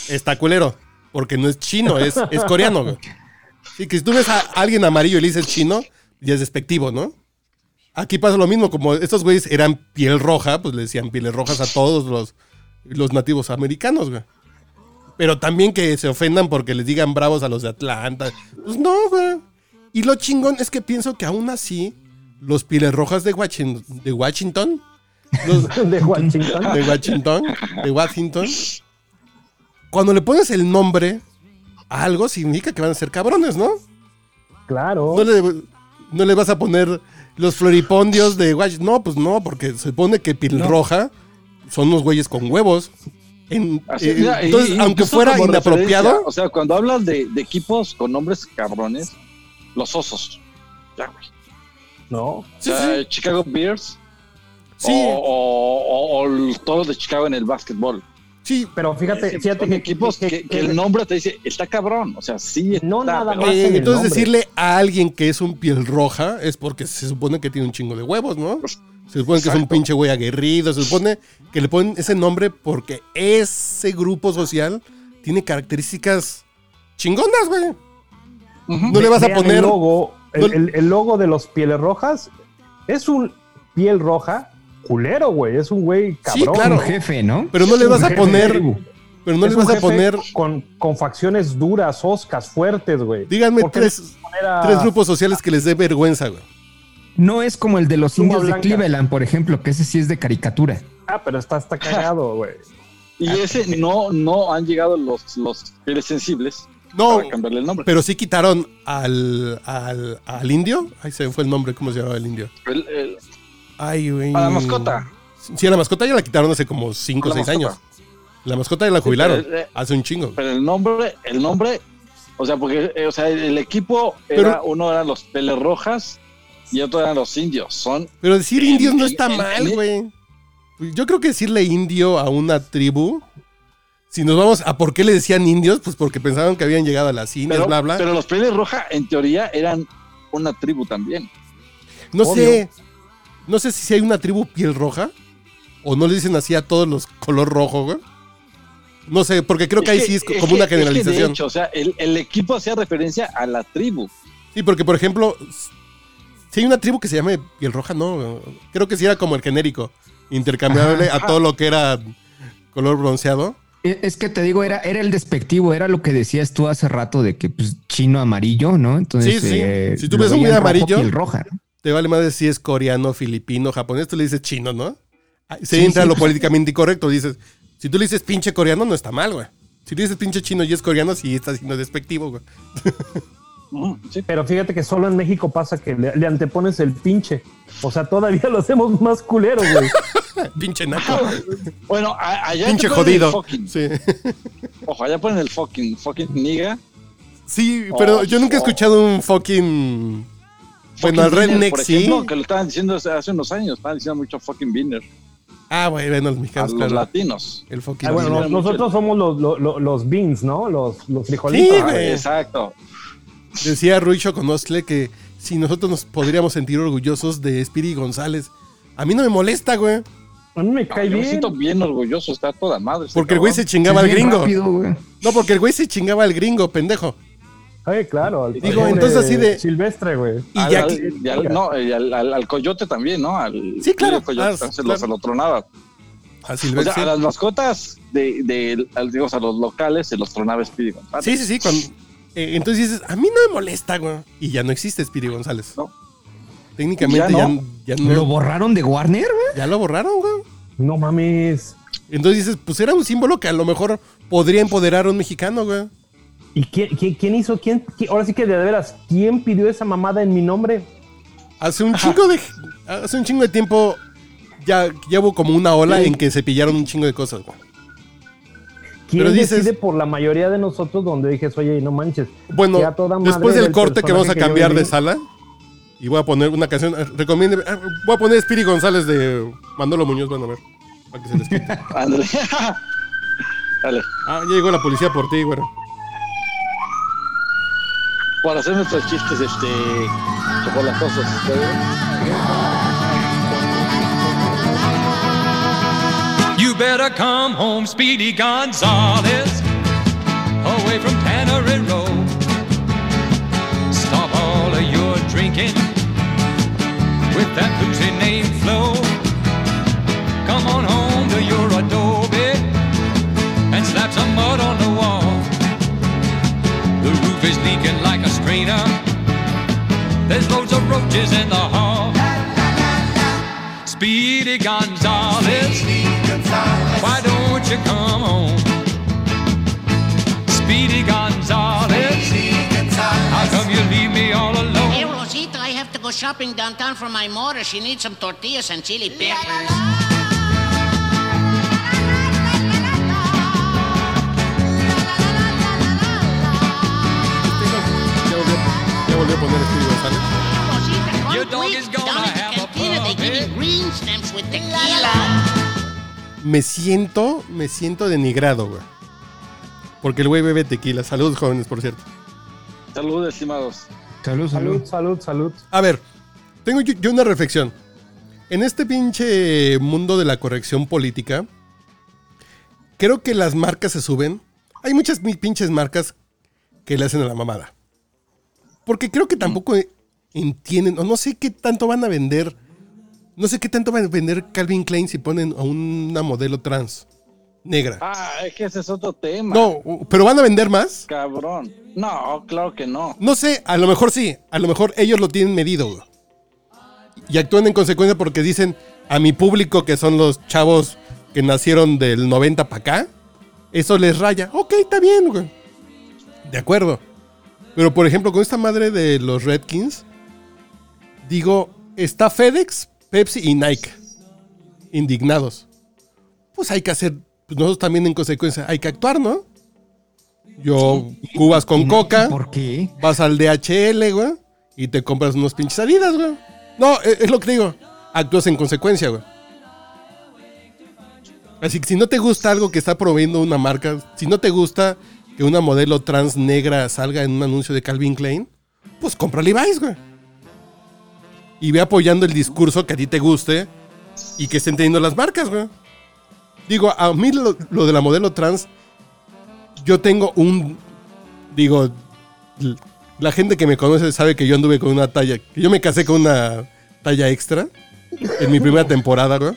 está culero. Porque no es chino, es, coreano, güey. Sí, que si tú ves a alguien amarillo y le dices chino, ya es despectivo, ¿no? Aquí pasa lo mismo, como estos güeyes eran piel roja, pues le decían pieles rojas a todos los, los nativos americanos, güey. Pero también que se ofendan porque les digan bravos a los de Atlanta. Pues no, güey. Y lo chingón es que pienso que aún así, los pieles rojas de Washington, de Washington, los, [laughs] De Washington. de Washington, de Washington, cuando le pones el nombre a algo, significa que van a ser cabrones, ¿no? Claro. No le, no le vas a poner los floripondios de Washington. No, pues no, porque se supone que piel roja son unos güeyes con huevos. En- Así, eh, mira, entonces, y aunque fuera inapropiado, O sea, cuando hablas de, de equipos con nombres cabrones, los osos. Ya, güey. No. O sea, Chicago Bears. sí, O, o, o- de Chicago en el básquetbol. sí, Pero fíjate, fíjate que, equipos que, que- que el nombre te dice, está cabrón. O sea, sí está. No, nada más. Eh, en entonces decirle a alguien que es un piel roja es porque se supone que tiene un chingo de huevos, ¿no? Se supone que es un pinche güey aguerrido, se supone que le ponen ese nombre porque ese grupo social tiene características chingonas, güey. No le vas a poner... El logo, el, no- el- el logo de los pieles rojas es un piel roja culero, güey. Es un güey Sí, cabrón. claro. Un jefe, ¿no? Pero no le vas a poner... Pero no le vas a poner... Con, con facciones duras, oscas, fuertes, güey. Díganme ¿Por qué tres, a- tres grupos sociales que les dé vergüenza, güey. No es como el de los indios de. Cleveland, por ejemplo, que ese sí es de caricatura. Ah, pero está, está cagado, güey. Y ese no, no han llegado los, los pieles sensibles No, para cambiarle el nombre. pero sí quitaron al, al, al indio. Ahí se fue el nombre, ¿cómo se llamaba el indio? El- el- Ay, güey. a la mascota. Sí, a la mascota ya la quitaron hace como 5 o La 6 mascota. años. La mascota ya la jubilaron. pero, eh, hace un chingo. Pero el nombre, el nombre, o sea, porque eh, o sea, el equipo era, Pero- uno eran los peles rojas y otro eran los indios. Son Pero decir en- indios no está en- mal, güey. Yo creo que decirle indio a una tribu. Si nos vamos a por qué le decían indios, pues porque pensaban que habían llegado a las Indias, pero, bla, bla. pero los peles rojas en teoría eran una tribu también. no obvio. sé. No sé si hay una tribu piel roja. O no le dicen así a todos los color rojo, güey. No sé, porque creo que ahí sí es como una es que, generalización. de hecho, o sea, el, el equipo hacía referencia a la tribu. Sí, porque por ejemplo, si hay una tribu que se llame piel roja, no. Creo que sí era como el genérico. Intercambiable a todo lo que era color bronceado. E- Es que te digo, era, era el despectivo, era lo que decías tú hace rato de que pues, chino amarillo, ¿no? Entonces, Sí, sí. eh, Si tú ves un amarillo, piel roja. ¿no? Te vale más si es coreano, filipino, japonés, tú le dices chino, ¿no? Ah, Se Sí, entra sí, lo políticamente incorrecto. Dices, si tú le dices pinche coreano, no está mal, güey. Si le dices pinche chino y es coreano, sí está siendo despectivo, güey. [laughs] Sí. Pero fíjate que solo en México pasa que le, le antepones el pinche. O sea, todavía [laughs] lo hacemos más culero, güey. [laughs] Pinche naco. Bueno, a- allá pinche te ponen el jodido. fucking. Sí. [laughs] Ojo, allá ponen el fucking, fucking niga. Sí, pero Oh, yo nunca he escuchado un fucking. Bueno, al redneck sí. que lo estaban diciendo hace unos años, estaban diciendo mucho fucking binner Ah, güey, bueno, los a mexicanos, los claro. latinos. El fucking. Ah, bueno, nosotros somos los, los, beans, ¿no? Los, los Sí, frijolitos. güey. Exacto. Decía Rui Choconostle que si nosotros nos podríamos sentir orgullosos de Spiri González. A mí no me molesta, güey. A mí me cae Yo me bien. siento bien orgulloso, está toda madre. este Porque el güey se chingaba Sí, al gringo. rápido. No, porque el güey se chingaba al gringo, pendejo. Ay, claro. al Digo, entonces así de- Silvestre, güey. Y Al- ya al- que- y al- no, y al, al- al coyote también, ¿no? Al, Sí, claro. al coyote, Ah, se, claro. Lo, se lo tronaba. A O sea, a las mascotas de, de, digamos, a los locales se los tronaba Speedy González. Sí, sí, sí. cuando- eh, entonces dices, a mí no me molesta, güey. Y ya no existe Spiri González. No. Técnicamente ya, Ya ya, no. no. ¿Lo borraron de Warner, güey? Ya lo borraron, güey. No mames. Entonces dices, pues era un símbolo que a lo mejor podría empoderar a un mexicano, güey. ¿Y quién, quién- quién hizo? ¿Quién, quién- Ahora sí que de veras, ¿quién pidió esa mamada en mi nombre? Hace un chingo de. Hace un chingo de tiempo. Ya llevo como una ola Sí. en que se pillaron un chingo de cosas, güey. ¿Quién Pero dices- decide por la mayoría de nosotros donde dijes, oye, no manches? Bueno, después del del corte que vamos a cambiar de viví. sala. Y voy a poner una canción. eh, Recomiende. ah, Voy a poner Spiri González de Manolo Muñoz, van a ver. Para que se les quite. [laughs] Dale. Ah, ya llegó la policía por ti, güey. Para hacer nuestros chistes, este. chocolatosos. ¿está You better come home, Speedy Gonzales, away from Tannery Row. Stop all of your drinking with that boozy name Flo. Come on home to your adobe and slap some mud on the wall. The roof is leaking like a strainer. There's loads of roaches in the hall. Speedy Gonzales. Why don't you come home? Speedy Gonzales. How come you leave me all Hey, alone? Rosita, I have to go shopping downtown for my mother. She needs some tortillas and chili peppers. Ya volvió, ya volvió a poner Spiri González. Rosita, Your dog quick. is gonna Down at the have a cantina, they give you green eh? stamps with tequila. Me siento, me siento denigrado, güey. Porque el güey bebe tequila. Saludos, jóvenes, por cierto. Salud, estimados. Salud, salud. Salud, salud, salud. A ver, tengo yo, yo una reflexión. En este pinche mundo de la corrección política, creo que las marcas se suben. Hay muchas pinches marcas que le hacen a la mamada. Porque creo que tampoco entienden, o no sé qué tanto van a vender. No sé qué tanto van a vender Calvin Klein si ponen a una modelo trans negra. Ah, es que ese es otro tema. No, pero van a vender más. Cabrón. No, claro que no. No sé, a lo mejor sí, a lo mejor ellos lo tienen medido. güey. Y actúan en consecuencia porque dicen a mi público, que son los chavos que nacieron del 90 para acá, eso les raya. Ok, está bien, güey. De acuerdo. Pero por ejemplo, con esta madre de los Redkins, digo, está FedEx, Pepsi y Nike indignados. Pues hay que hacer, pues nosotros también en consecuencia, hay que actuar, ¿no? Yo, cubas con ¿Y- coca. ¿Por qué? Vas al DHL, güey, y te compras unos pinches Adidas, güey. No, e- es, lo que digo. Actúas en consecuencia, güey. Así que si no te gusta algo que está promoviendo una marca, si no te gusta que una modelo trans negra salga en un anuncio de Calvin Klein, pues compra Levi's, güey. Y ve apoyando el discurso que a ti te guste y que estén teniendo las marcas, güey. Digo, a mí lo, de la modelo trans, yo tengo un. Digo, la gente que me conoce sabe que yo anduve con una talla. Que yo me casé con una talla extra en mi primera temporada, güey.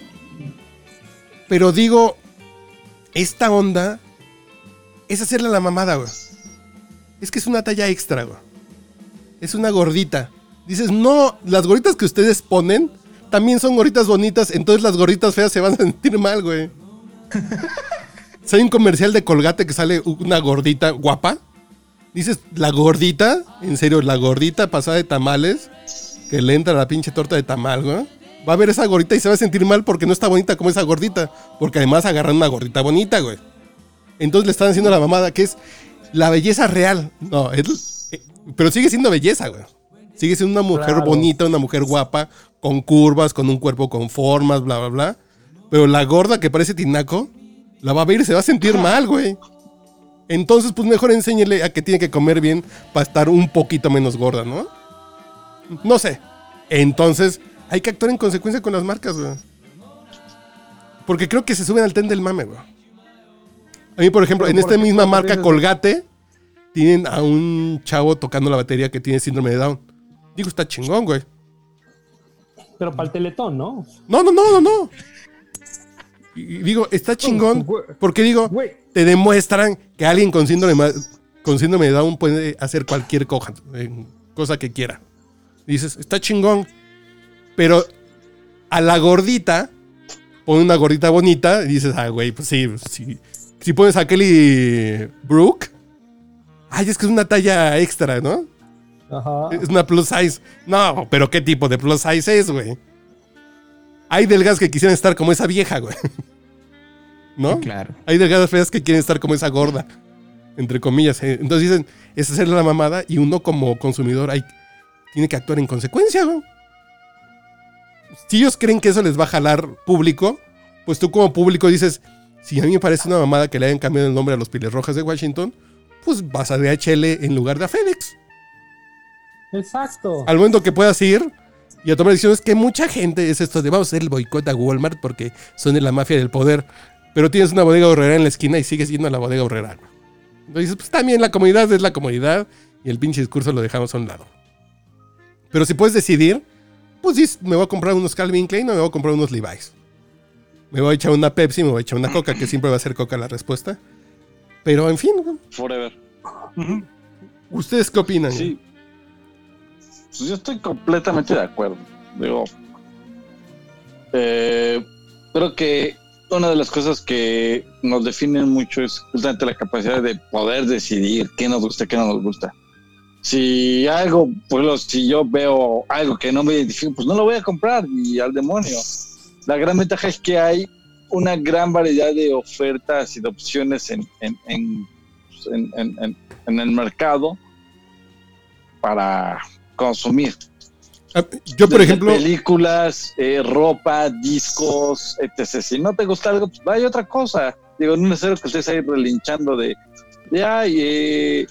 Pero digo, esta onda es hacerle la mamada, güey. Es que es una talla extra, güey. Es una gordita. Dices, no, las gorditas que ustedes ponen también son gorditas bonitas, entonces las gorditas feas se van a [laughs] sentir mal, güey. Hay un comercial de Colgate que sale una gordita guapa. Dices, la gordita, en serio, la gordita pasada de tamales, que le entra la pinche torta de tamal, güey. Va a ver esa gordita y se va a sentir mal porque no está bonita como esa gordita. Porque además agarran una gordita bonita, güey. Entonces le están haciendo la mamada, que es la belleza real. No, es- eh, pero sigue siendo belleza, güey. Sigue siendo una mujer Claro. bonita, una mujer guapa, con curvas, con un cuerpo con formas, bla, bla, bla. Pero la gorda que parece tinaco, la va a ver y se va a sentir [laughs] mal, güey. Entonces, pues mejor enséñele a que tiene que comer bien para estar un poquito menos gorda, ¿no? No sé. Entonces, hay que actuar en consecuencia con las marcas, güey. Porque creo que se suben al tren del mame, güey. A mí, por ejemplo, en ¿por esta misma ¿Por qué marca Colgate, tienen a un chavo tocando la batería que tiene síndrome de Down. Digo, está chingón, güey. Pero para el teletón, ¿no? No, no, no, no, no. Y digo, está chingón porque digo, te demuestran que alguien con síndrome, con síndrome de Down puede hacer cualquier coja, eh, cosa que quiera. Dices, está chingón. Pero a la gordita pone una gordita bonita y dices, ah, güey, pues sí, sí. Si pones a Kelly Brooke, ay, es que es una talla extra, ¿no? Ajá. Es una plus size. No, pero ¿qué tipo de plus size es, güey? Hay delgadas que quisieran estar como esa vieja, güey. [laughs] ¿No? Claro. Hay delgadas feas que quieren estar como esa gorda. Entre comillas. eh. Entonces dicen, es hacerle la mamada y uno como consumidor hay, tiene que actuar en consecuencia, güey. Si ellos creen que eso les va a jalar público, pues tú como público dices, si a mí me parece una mamada que le hayan cambiado el nombre a los Piles Rojas de Washington, pues vas a DHL en lugar de a FedEx. Exacto. Al momento que puedas ir y a tomar decisiones que mucha gente es esto de vamos a hacer el boicot a Walmart porque son de la mafia del poder. Pero tienes una bodega horrera en la esquina y sigues yendo a la bodega horrera. Entonces dices, pues también la comunidad es la comunidad y el pinche discurso lo dejamos a un lado. Pero si puedes decidir, pues dices, me voy a comprar unos Calvin Klein o me voy a comprar unos Levi's. Me voy a echar una Pepsi, me voy a echar una Coca, que siempre va a ser Coca la respuesta. Pero en fin, Forever. ¿ustedes qué opinan? Sí. Pues yo estoy completamente de acuerdo. Digo, eh, creo que una de las cosas que nos definen mucho es justamente la capacidad de poder decidir qué nos gusta qué no nos gusta. Si algo, pues si yo veo algo que no me identifico, pues no lo voy a comprar y al demonio. La gran ventaja es que hay una gran variedad de ofertas y de opciones en- en- en- en el mercado para consumir. Ah, Yo, por Desde ejemplo, Películas, eh, ropa, discos, etc. Si no te gusta algo, pues vaya otra cosa. Digo, no es necesario que estés ahí relinchando de, de ay, eh,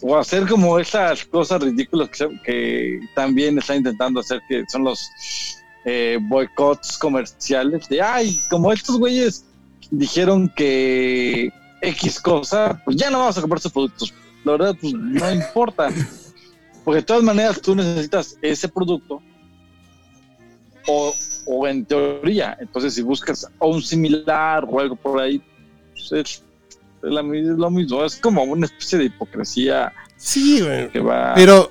o hacer como esas cosas ridículas que, que también están intentando hacer, que son los eh, boicots comerciales. De ay, como estos güeyes dijeron que X cosa, pues ya no vamos a comprar sus productos. La verdad, pues no importa. Porque de todas maneras tú necesitas ese producto o, o en teoría. Entonces si buscas o un similar o algo por ahí, pues es, es la mi- es lo mismo. Es como una especie de hipocresía sí, que va Pero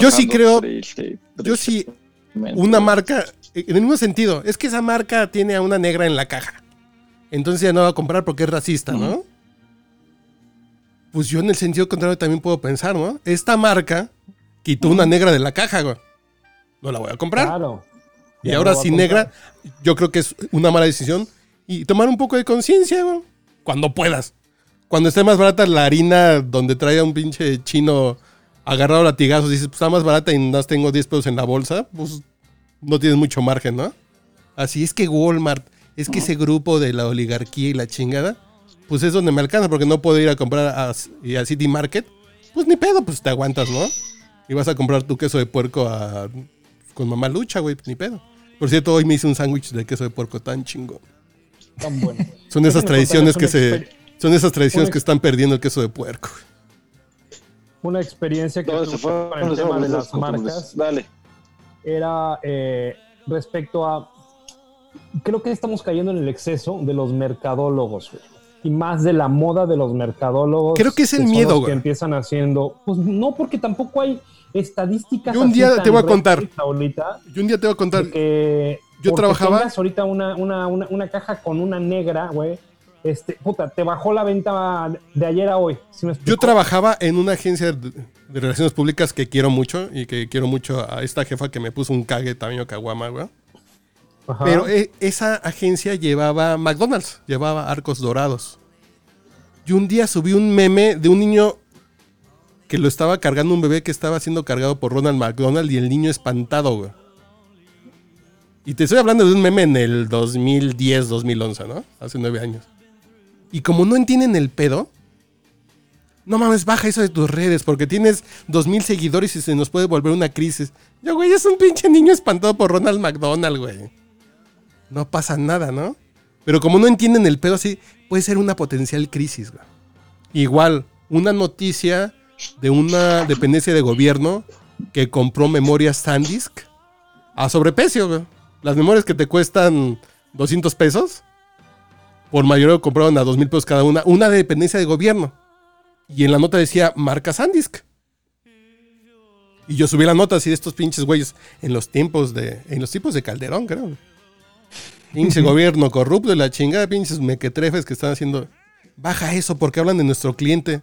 yo sí creo- triste, yo sí, una marca, en el mismo sentido, es que esa marca tiene a una negra en la caja. Entonces ya no va a comprar porque es racista, ¿no? Pues yo en el sentido contrario también puedo pensar, ¿no? Esta marca quitó una negra de la caja, güey. No la voy a comprar. Claro. y ahora no sin negra, yo creo que es una mala decisión. Y tomar un poco de conciencia, güey. Cuando puedas. Cuando esté más barata la harina donde trae a un pinche chino agarrado latigazos, dices, pues está más barata y más tengo 10 pesos en la bolsa, pues no tienes mucho margen, ¿no? Así es que Walmart, es que ese grupo de la oligarquía y la chingada, pues es donde me alcanza, porque no puedo ir a comprar a, y a City Market, pues ni pedo, pues te aguantas, ¿no? Y vas a comprar tu queso de puerco a- con mamá lucha, güey, ni pedo. Por cierto, hoy me hice un sándwich de queso de puerco tan chingo. Tan bueno. Son esas tradiciones que se... Son esas tradiciones que están perdiendo el queso de puerco. Una experiencia que ¿Dónde se tuve fue? con el ¿Dónde se tema de las marcas Dale. era eh, respecto a. Creo que estamos cayendo en el exceso de los mercadólogos, güey. Y más de la moda de los mercadólogos. Creo que es el miedo, güey. Que empiezan haciendo. Pues no, porque tampoco hay estadísticas. Yo un día te voy a contar. reales Ahorita, Y un día te voy a contar... que Yo trabajaba- ahorita una, una, una, una caja con una negra, güey. Este, puta, te bajó la venta de ayer a hoy. ¿sí me Yo trabajaba en una agencia de, de relaciones públicas que quiero mucho y que quiero mucho a esta jefa que me puso un cague tamaño caguama, güey. Ajá. Pero eh, esa agencia llevaba McDonald's, llevaba arcos dorados. Y un día subí un meme de un niño que lo estaba cargando un bebé que estaba siendo cargado por Ronald McDonald y el niño espantado. Y te estoy hablando de un meme en el 2010, 2011, ¿no? Hace nueve años. Y como no entienden el pedo, no mames, baja eso de tus redes porque tienes dos mil seguidores y se nos puede volver una crisis. Yo, güey, es un pinche niño espantado por Ronald McDonald, güey. No pasa nada, ¿no? Pero como no entienden el pedo así, puede ser una potencial crisis, güey. Igual, una noticia de una dependencia de gobierno que compró memorias SanDisk a sobreprecio, güey. Las memorias que te cuestan 200 pesos, por mayoreo compraron a 2 mil pesos cada una, una de dependencia de gobierno. Y en la nota decía marca SanDisk. Y yo subí la nota así de estos pinches güeyes en los tiempos de. En los tiempos de Calderón, creo. Pinche gobierno corrupto y la chingada, pinches mequetrefes que están haciendo. Baja eso porque hablan de nuestro cliente.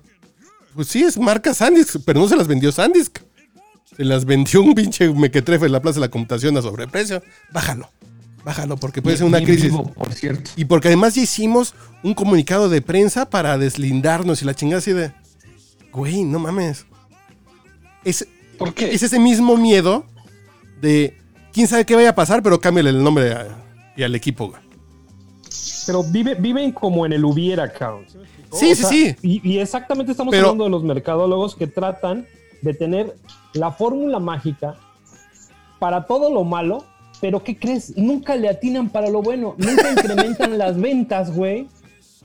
Pues sí, es marca Sandisk, pero no se las vendió Sandisk. Se las vendió un pinche mequetrefe en la Plaza de la Computación a sobreprecio. Bájalo, bájalo porque puede ser una crisis. vivo, por cierto. Y porque además ya hicimos un comunicado de prensa para deslindarnos y la chingada así de. Güey, no mames. Es, ¿Por qué? es ese mismo miedo de. Quién sabe qué vaya a pasar, pero cámbiale el nombre a- y al equipo, güey. Pero vive, viven como en el hubiera count. Sí, sí, sí. Y, y exactamente estamos Pero- hablando de los mercadólogos que tratan de tener la fórmula mágica para todo lo malo, pero ¿qué crees? Nunca le atinan para lo bueno. Nunca incrementan [laughs] las ventas, güey,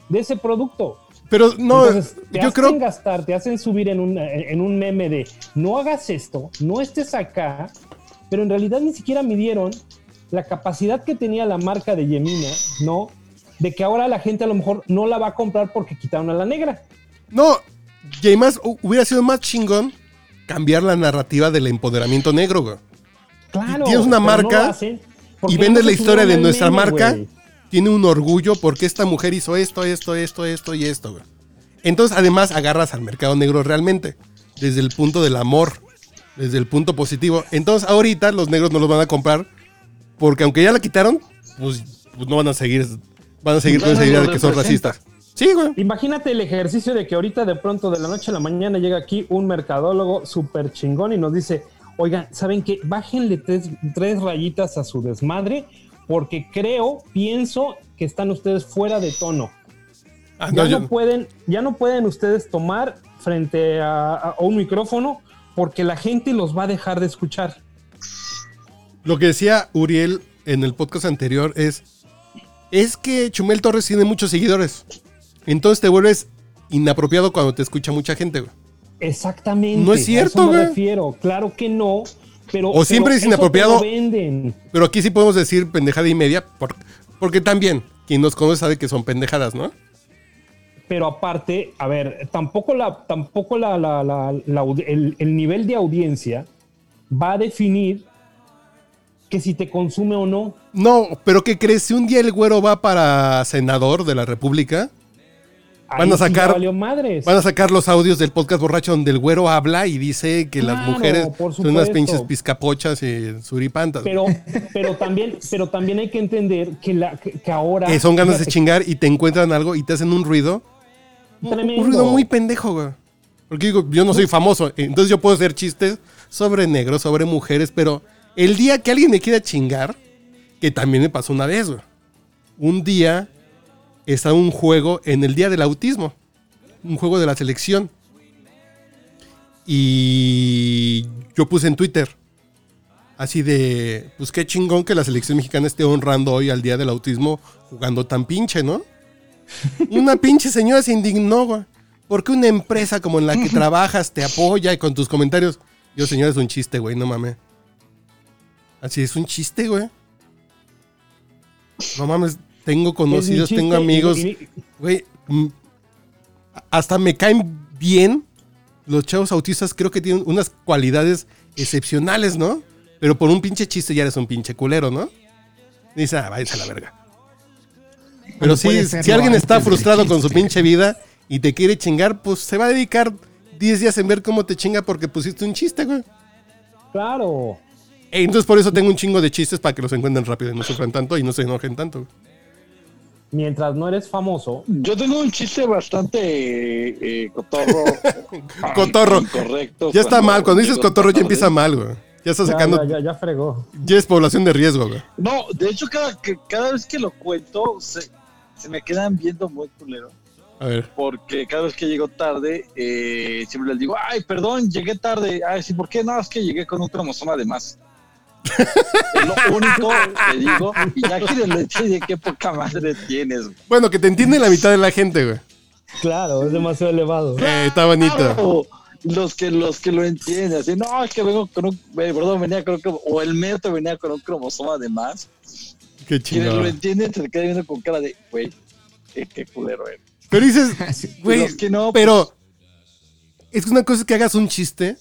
de ese producto. Pero no, Entonces, te yo hacen creo. gastar, te hacen subir en un, en un meme de no hagas esto, no estés acá, pero en realidad ni siquiera midieron la capacidad que tenía la marca de Yemina, ¿no? De que ahora la gente a lo mejor no la va a comprar porque quitaron a la negra. No, y además hubiera sido más chingón cambiar la narrativa del empoderamiento negro, güey. Claro. tienes una no marca Y vendes la historia de nuestra meme, marca. Tiene un orgullo porque esta mujer hizo esto, esto, esto, esto y esto, güey. Entonces, además, agarras al mercado negro realmente. Desde el punto del amor. Desde el punto positivo. Entonces, ahorita los negros no los van a comprar. Porque aunque ya la quitaron, pues, pues no van a seguir. Van a seguir con esa idea de que son racistas. Sí, güey. Imagínate el ejercicio de que ahorita de pronto de la noche a la mañana llega aquí un mercadólogo súper chingón y nos dice, oigan, ¿saben qué? Bájenle tres, tres rayitas a su desmadre porque creo, pienso que están ustedes fuera de tono. Ah, Ya no, pueden, ya no pueden ustedes tomar frente a, a un micrófono porque la gente los va a dejar de escuchar. Lo que decía Uriel en el podcast anterior es, es que Chumel Torres tiene muchos seguidores. Entonces te vuelves inapropiado cuando te escucha mucha gente, güey. Exactamente. No es a cierto, eso me güey. refiero. Claro que no. Pero, O siempre pero es inapropiado. venden. Pero aquí sí podemos decir pendejada y media, por- porque también quien nos conoce sabe que son pendejadas, ¿no? pero aparte, a ver, tampoco la, tampoco la, la- la- la audi- el, el nivel de audiencia va a definir que si te consume o no. No, pero ¿qué crees? Si un día el güero va para senador de la República, Van a sí sacar- madres. van a sacar los audios del podcast borracho donde el güero habla y dice que las mujeres son unas pinches pizcapochas y suripantas. Pero, pero, también, pero también hay que entender que, la, que, que ahora. que son ganas de chingar y te encuentran algo y te hacen un ruido. Tremendo. Un ruido muy pendejo, güey. Porque digo, yo no soy famoso, entonces yo puedo hacer chistes sobre negros, sobre mujeres, pero el día que alguien me quiera chingar, que también me pasó una vez, güey. Un día está un juego en el día del autismo, un juego de la selección. Y yo puse en Twitter, así de, pues qué chingón que la selección mexicana esté honrando hoy al día del autismo jugando tan pinche, ¿no? [laughs] Una pinche señora se indignó, güey. Porque una empresa como en la que [laughs] trabajas te apoya y con tus comentarios. Yo, señora, es un chiste, güey, no mames. Así es un chiste, güey. No mames, tengo conocidos, chiste tengo amigos. y- Güey, mm, hasta me caen bien. Los chavos autistas creo que tienen unas cualidades excepcionales, ¿no? Pero por un pinche chiste ya eres un pinche culero, ¿no? Dice, ah, váyase a la verga. Pero sí, si alguien está frustrado con su pinche vida y te quiere chingar, pues se va a dedicar 10 días en ver cómo te chinga porque pusiste un chiste, güey. Claro. Entonces por eso tengo un chingo de chistes para que los encuentren rápido y no sufran tanto y no se enojen tanto. Mientras no eres famoso, Yo tengo un chiste bastante eh, cotorro. [laughs] Cotorro. Incorrecto. Ya está mal, cuando dices cotorro ya empieza mal, güey. Ya está sacando, ya, ya, ya fregó. ya es población de riesgo, güey. No, de hecho, cada, que, cada vez que lo cuento, se, se me quedan viendo muy culero. A ver. Porque cada vez que llego tarde, eh, siempre les digo, ay, perdón, llegué tarde. Ay, sí, ¿por qué? No, es que llegué con un cromosoma de más. [laughs] es lo único que digo. Y ya quieren decir qué poca madre tienes. güey. Bueno, que te entiende la mitad de la gente, güey. Claro, es demasiado elevado. Eh, está bonito. Claro, los que los que lo entienden, así, no, es que vengo con un, eh, perdón, venía con un, o el metro venía con un cromosoma de más. Qué Quienes lo entienden se le queda viendo con cara de, güey, qué, qué culero eres. Pero dices, [laughs] güey, Los que no, pero es que una cosa es que hagas un chiste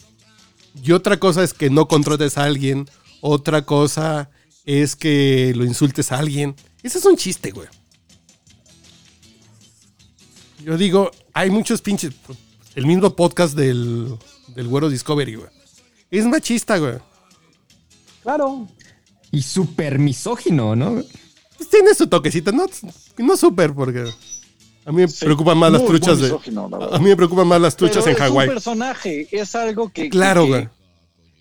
y otra cosa es que no contrates a alguien. Otra cosa es que lo insultes a alguien. Ese es un chiste, güey. Yo digo, hay muchos pinches. El mismo podcast del, del Güero Discovery, güey. Es machista, güey. Claro. Y súper misógino, ¿no? Pues tiene su toquecito, no, no súper, porque a mí me Sí, preocupan más las truchas de. misógino. A mí me preocupan más las truchas Pero en es Hawái. un personaje, es algo que. Claro, que- güey.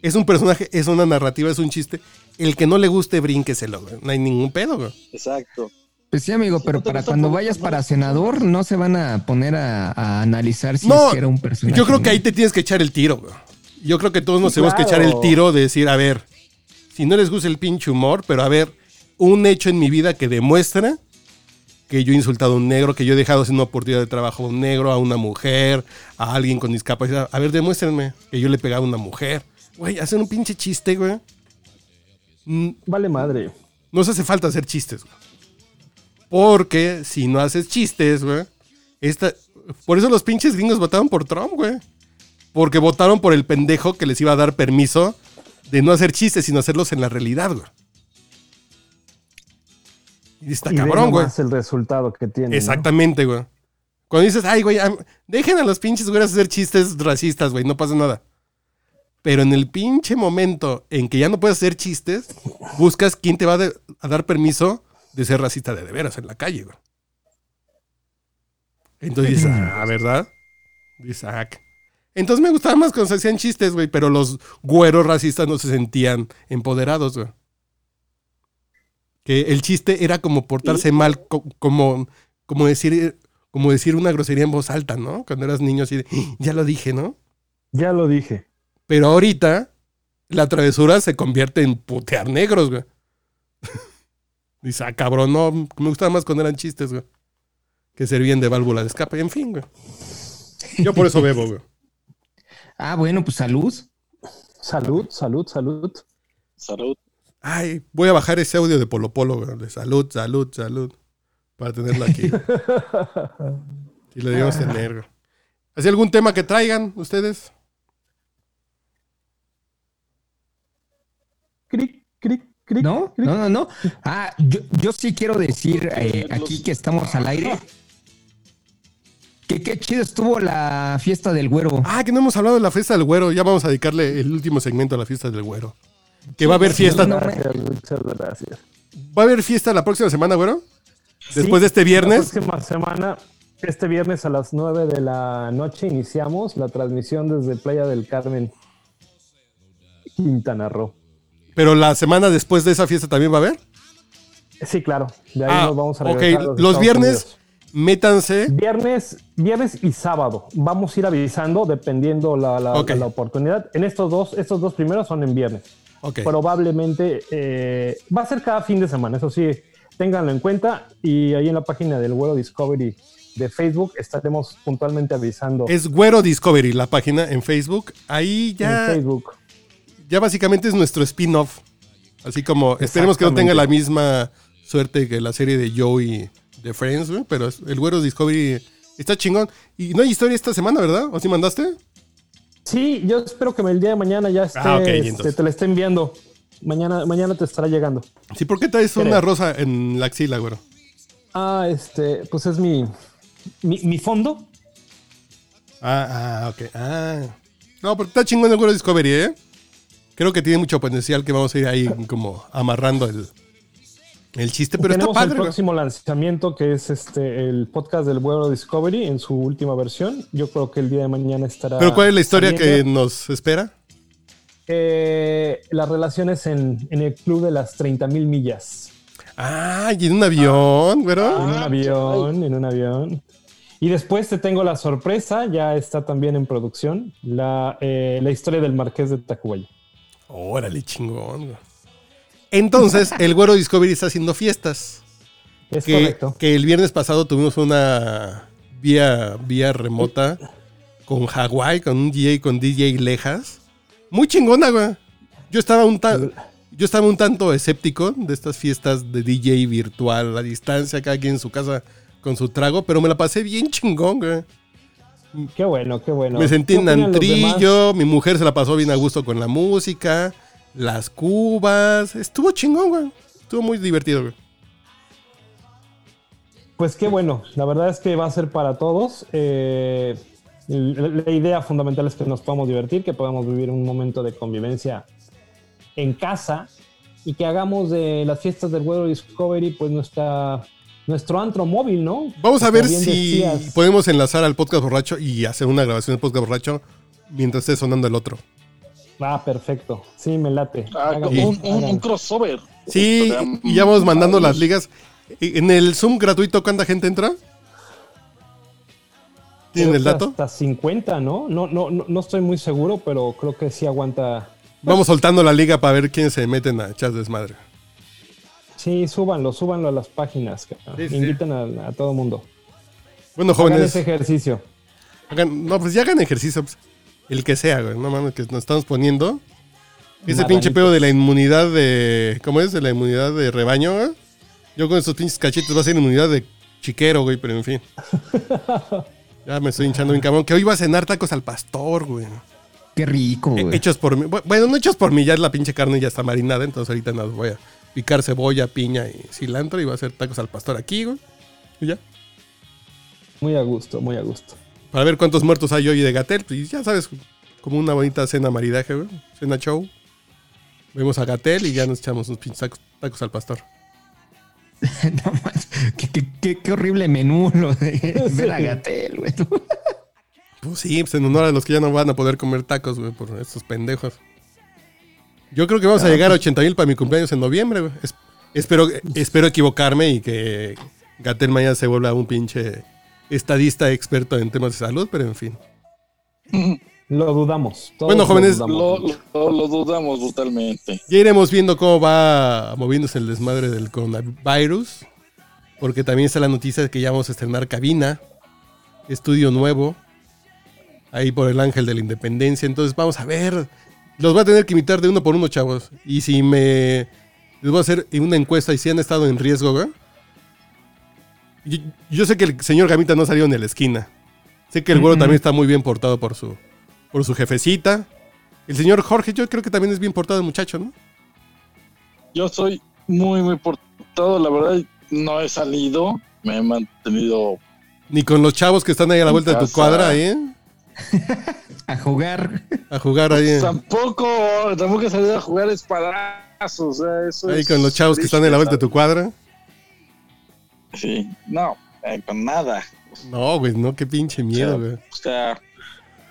Es un personaje, es una narrativa, es un chiste. El que no le guste, brínqueselo, güey. No hay ningún pedo, güey. Exacto. Pues sí, amigo, pero para cuando vayas para senador, no se van a poner a, a analizar si No, es que era un personaje. yo creo que ahí te tienes que echar el tiro, güey. Yo creo que todos nos Sí, tenemos que echar el tiro de decir, a ver, si no les gusta el pinche humor, pero a ver, un hecho en mi vida que demuestra que yo he insultado a un negro, que yo he dejado sin una oportunidad de trabajo a un negro, a una mujer, a alguien con discapacidad. A ver, demuéstrenme que yo le he pegado a una mujer. Güey, hacen un pinche chiste, güey. Mm, Vale madre. No se hace falta hacer chistes, güey. Porque si no haces chistes, güey. Esta... Por eso los pinches gringos votaron por Trump, güey. Porque votaron por el pendejo que les iba a dar permiso de no hacer chistes, sino hacerlos en la realidad, güey. Y está Y cabrón, güey. nomás el resultado que tiene. ¿no? Exactamente, güey. Cuando dices, ay, güey, dejen a los pinches güeyes hacer chistes racistas, güey, no pasa nada. Pero en el pinche momento en que ya no puedes hacer chistes, buscas quién te va a, de- a dar permiso de ser racista de de veras en la calle, güey. Entonces dices, ah, ¿verdad? Dices, ah. Entonces me gustaba más cuando se hacían chistes, güey, pero los güeros racistas no se sentían empoderados, güey. Que el chiste era como portarse mal, co- como, como decir, como decir una grosería en voz alta, ¿no? Cuando eras niño así de, "Ah, ya lo dije, ¿no? Ya lo dije. Pero ahorita la travesura se convierte en putear negros, güey. [laughs] Dice, ah, cabrón, no, me gustaba más cuando eran chistes, güey. Que servían de válvula de escape, en fin, güey. Yo por eso bebo, güey. Ah, bueno, pues salud. Salud, salud, salud. Salud. Ay, voy a bajar ese audio de Polo Polo, güey. De salud, salud, salud. Para tenerlo aquí. güey. [laughs] Y lo debemos tener, güey. ¿Hay algún tema que traigan ustedes? Cric, cric, cric. ¿No? cric. No, no, no. Ah, yo, yo sí quiero decir eh, aquí que estamos al aire. Que qué chido estuvo la fiesta del güero. Ah, que no hemos hablado de la fiesta del güero. Ya vamos a dedicarle el último segmento a la fiesta del güero. Que va a haber fiesta. no, Gracias, muchas gracias. ¿Va a haber fiesta la próxima semana, güero? Después Sí, de este viernes. La próxima semana, este viernes a las 9 de la noche, iniciamos la transmisión desde Playa del Carmen, Quintana Roo. Pero la semana después de esa fiesta también va a haber. Sí, claro. De ahí Ah, nos vamos a ok. regresar a Los viernes, Unidos. métanse. Viernes, viernes y sábado. Vamos a ir avisando dependiendo la, la- Ok. la oportunidad. En estos dos, estos dos primeros son en viernes. Ok. Probablemente eh, va a ser cada fin de semana, eso sí, ténganlo en cuenta. Y ahí en la página del Güero Discovery de Facebook estaremos puntualmente avisando Es Güero Discovery, la página en Facebook. Ahí en ya, Facebook. Ya básicamente es nuestro spin-off. Así como, esperemos que no tenga la misma suerte que la serie de Joey de Friends, güey, pero el Güero Discovery está chingón. Y no hay historia esta semana, ¿verdad? ¿O sí mandaste? Sí, yo espero que el día de mañana ya esté, Ah, ok, este, te la esté enviando. Mañana, mañana te estará llegando. Sí, ¿por qué traes Creo. una rosa en la axila, güero? Ah, este, pues es mi, mi, mi fondo. Ah, ah, ok. Ah. No, pero está chingón el Güero Discovery, ¿eh? Creo que tiene mucho potencial que vamos a ir ahí como amarrando el, el chiste, pero Tenemos está padre, el próximo lanzamiento que es este el podcast del Güero Discovery en su última versión. Yo creo que el día de mañana estará. Pero ¿cuál es la historia que nos espera? Eh, las relaciones en, en el club de las 30 mil millas. Ah, y en un avión, güero. En un avión, en un avión. Y después te tengo la sorpresa, ya está también en producción, la, eh, la historia del Marqués de Tacubaya. Órale, chingón, güey. Entonces, [laughs] el Güero Discovery está haciendo fiestas. Es Que, correcto. que el viernes pasado tuvimos una vía, vía remota con Hawái, con un DJ, con DJ Lejas. Muy chingona, güey. Yo estaba un yo estaba un tanto escéptico de estas fiestas de DJ virtual a distancia, cada quien en su casa con su trago, pero me la pasé bien chingón, güey. Qué bueno, qué bueno. Me sentí ¿Qué en antrillo, mi mujer se la pasó bien a gusto con la música, las cubas. Estuvo chingón, güey. Estuvo muy divertido, güey. pues qué bueno, la verdad es que va a ser para todos. Eh, la, la idea fundamental es que nos podamos divertir, que podamos vivir un momento de convivencia en casa y que hagamos de las fiestas del World Discovery pues nuestra nuestro antro móvil, ¿no? Vamos a ver si decías. podemos enlazar al podcast borracho y hacer una grabación del podcast borracho mientras esté sonando el otro. Ah, perfecto. Sí, me late. Ah, un, un- crossover. Sí, y ya vamos mandando las ligas. En el Zoom gratuito, ¿cuánta gente entra? ¿Tienen el dato? Hasta 50, ¿no? No, no, no, no estoy muy seguro, pero creo que sí aguanta. Vamos soltando la liga para ver quiénes se meten a echar desmadre. Sí, súbanlo, súbanlo a las páginas. Sí, a, a todo mundo. Bueno, Hagan jóvenes, ese ejercicio. hagan- no, pues ya hagan ejercicio. pues, el que sea, güey. No mames, que nos estamos poniendo. Ese pinche pedo de la inmunidad de. ¿Cómo es? De la inmunidad de rebaño, güey. Yo con estos pinches cachetes va a ser inmunidad de chiquero, güey, pero en fin. [laughs] Ya me estoy hinchando bien cabrón. Que hoy va a cenar tacos al pastor, güey. Qué rico, güey. Hechos por mí. Bu- Bueno, no hechos por mí, ya la pinche carne ya está marinada, entonces ahorita nada, voy a picar cebolla, piña y cilantro y voy a hacer tacos al pastor aquí, güey. Y ya. Muy a gusto, muy a gusto. Para ver cuántos muertos hay hoy de Gatel. Y ya sabes, como una bonita cena maridaje, güey. Cena show. Vemos a Gatel y ya nos echamos unos pinches tacos, tacos al pastor. [laughs] No más. Qué, qué- qué- qué horrible menú lo de [laughs] ver a Gatel, güey. Pues sí, pues en honor a los que ya no van a poder comer tacos, güey, por estos pendejos. Yo creo que vamos a llegar a 80 mil para mi cumpleaños en noviembre, güey. Es- espero, espero equivocarme y que Gatel mañana se vuelva un pinche estadista experto en temas de salud, pero en fin. Lo dudamos. todos Bueno, lo jóvenes, dudamos. Lo, lo- lo dudamos brutalmente. Ya iremos viendo cómo va moviéndose el desmadre del coronavirus. Porque también está la noticia de que ya vamos a estrenar cabina, estudio nuevo, ahí por el Ángel de la Independencia. Entonces vamos a ver. Los voy a tener que imitar de uno por uno, chavos. Y si me... Les voy a hacer una encuesta y si han estado en riesgo, güey. Yo, yo sé que el señor Gamita no salió en la esquina. Sé que el güero también está muy bien portado por su, por su jefecita. El señor Jorge, yo creo que también es bien portado el muchacho, ¿no? Yo soy muy, muy portado. La verdad, no he salido. Me he mantenido. Ni con los chavos que están ahí a la vuelta de tu cuadra, ¿eh? A jugar. A jugar ahí. Tampoco, tampoco he salido a jugar espadazos. O sea, eso Ahí es con los chavos que están en la vuelta de tu cuadra. Sí, no, eh, con nada. No, güey, no, qué pinche miedo, güey. O sea,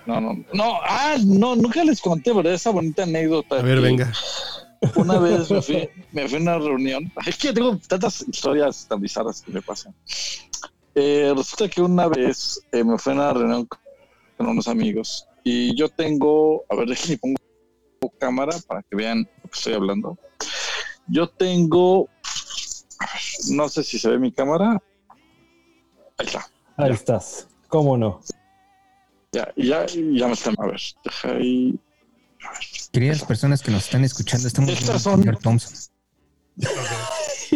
no, no, no. Ah, no, nunca les conté, ¿verdad? Esa bonita anécdota. A ver, que venga. Una vez me fui, [laughs] me fui a una reunión. Es que tengo tantas historias tan bizarras que me pasan. Eh, resulta que una vez eh, me fui a una reunión con unos amigos y yo tengo, a ver, [laughs] déjenme pongo cámara para que vean lo que estoy hablando. Yo tengo, no sé si se ve mi cámara. Ahí está. Ahí estás. ¿Cómo no? Ya, ya, ya me están. A ver, deja ahí. Queridas personas que nos están escuchando, estamos Estas son- señor Thompson.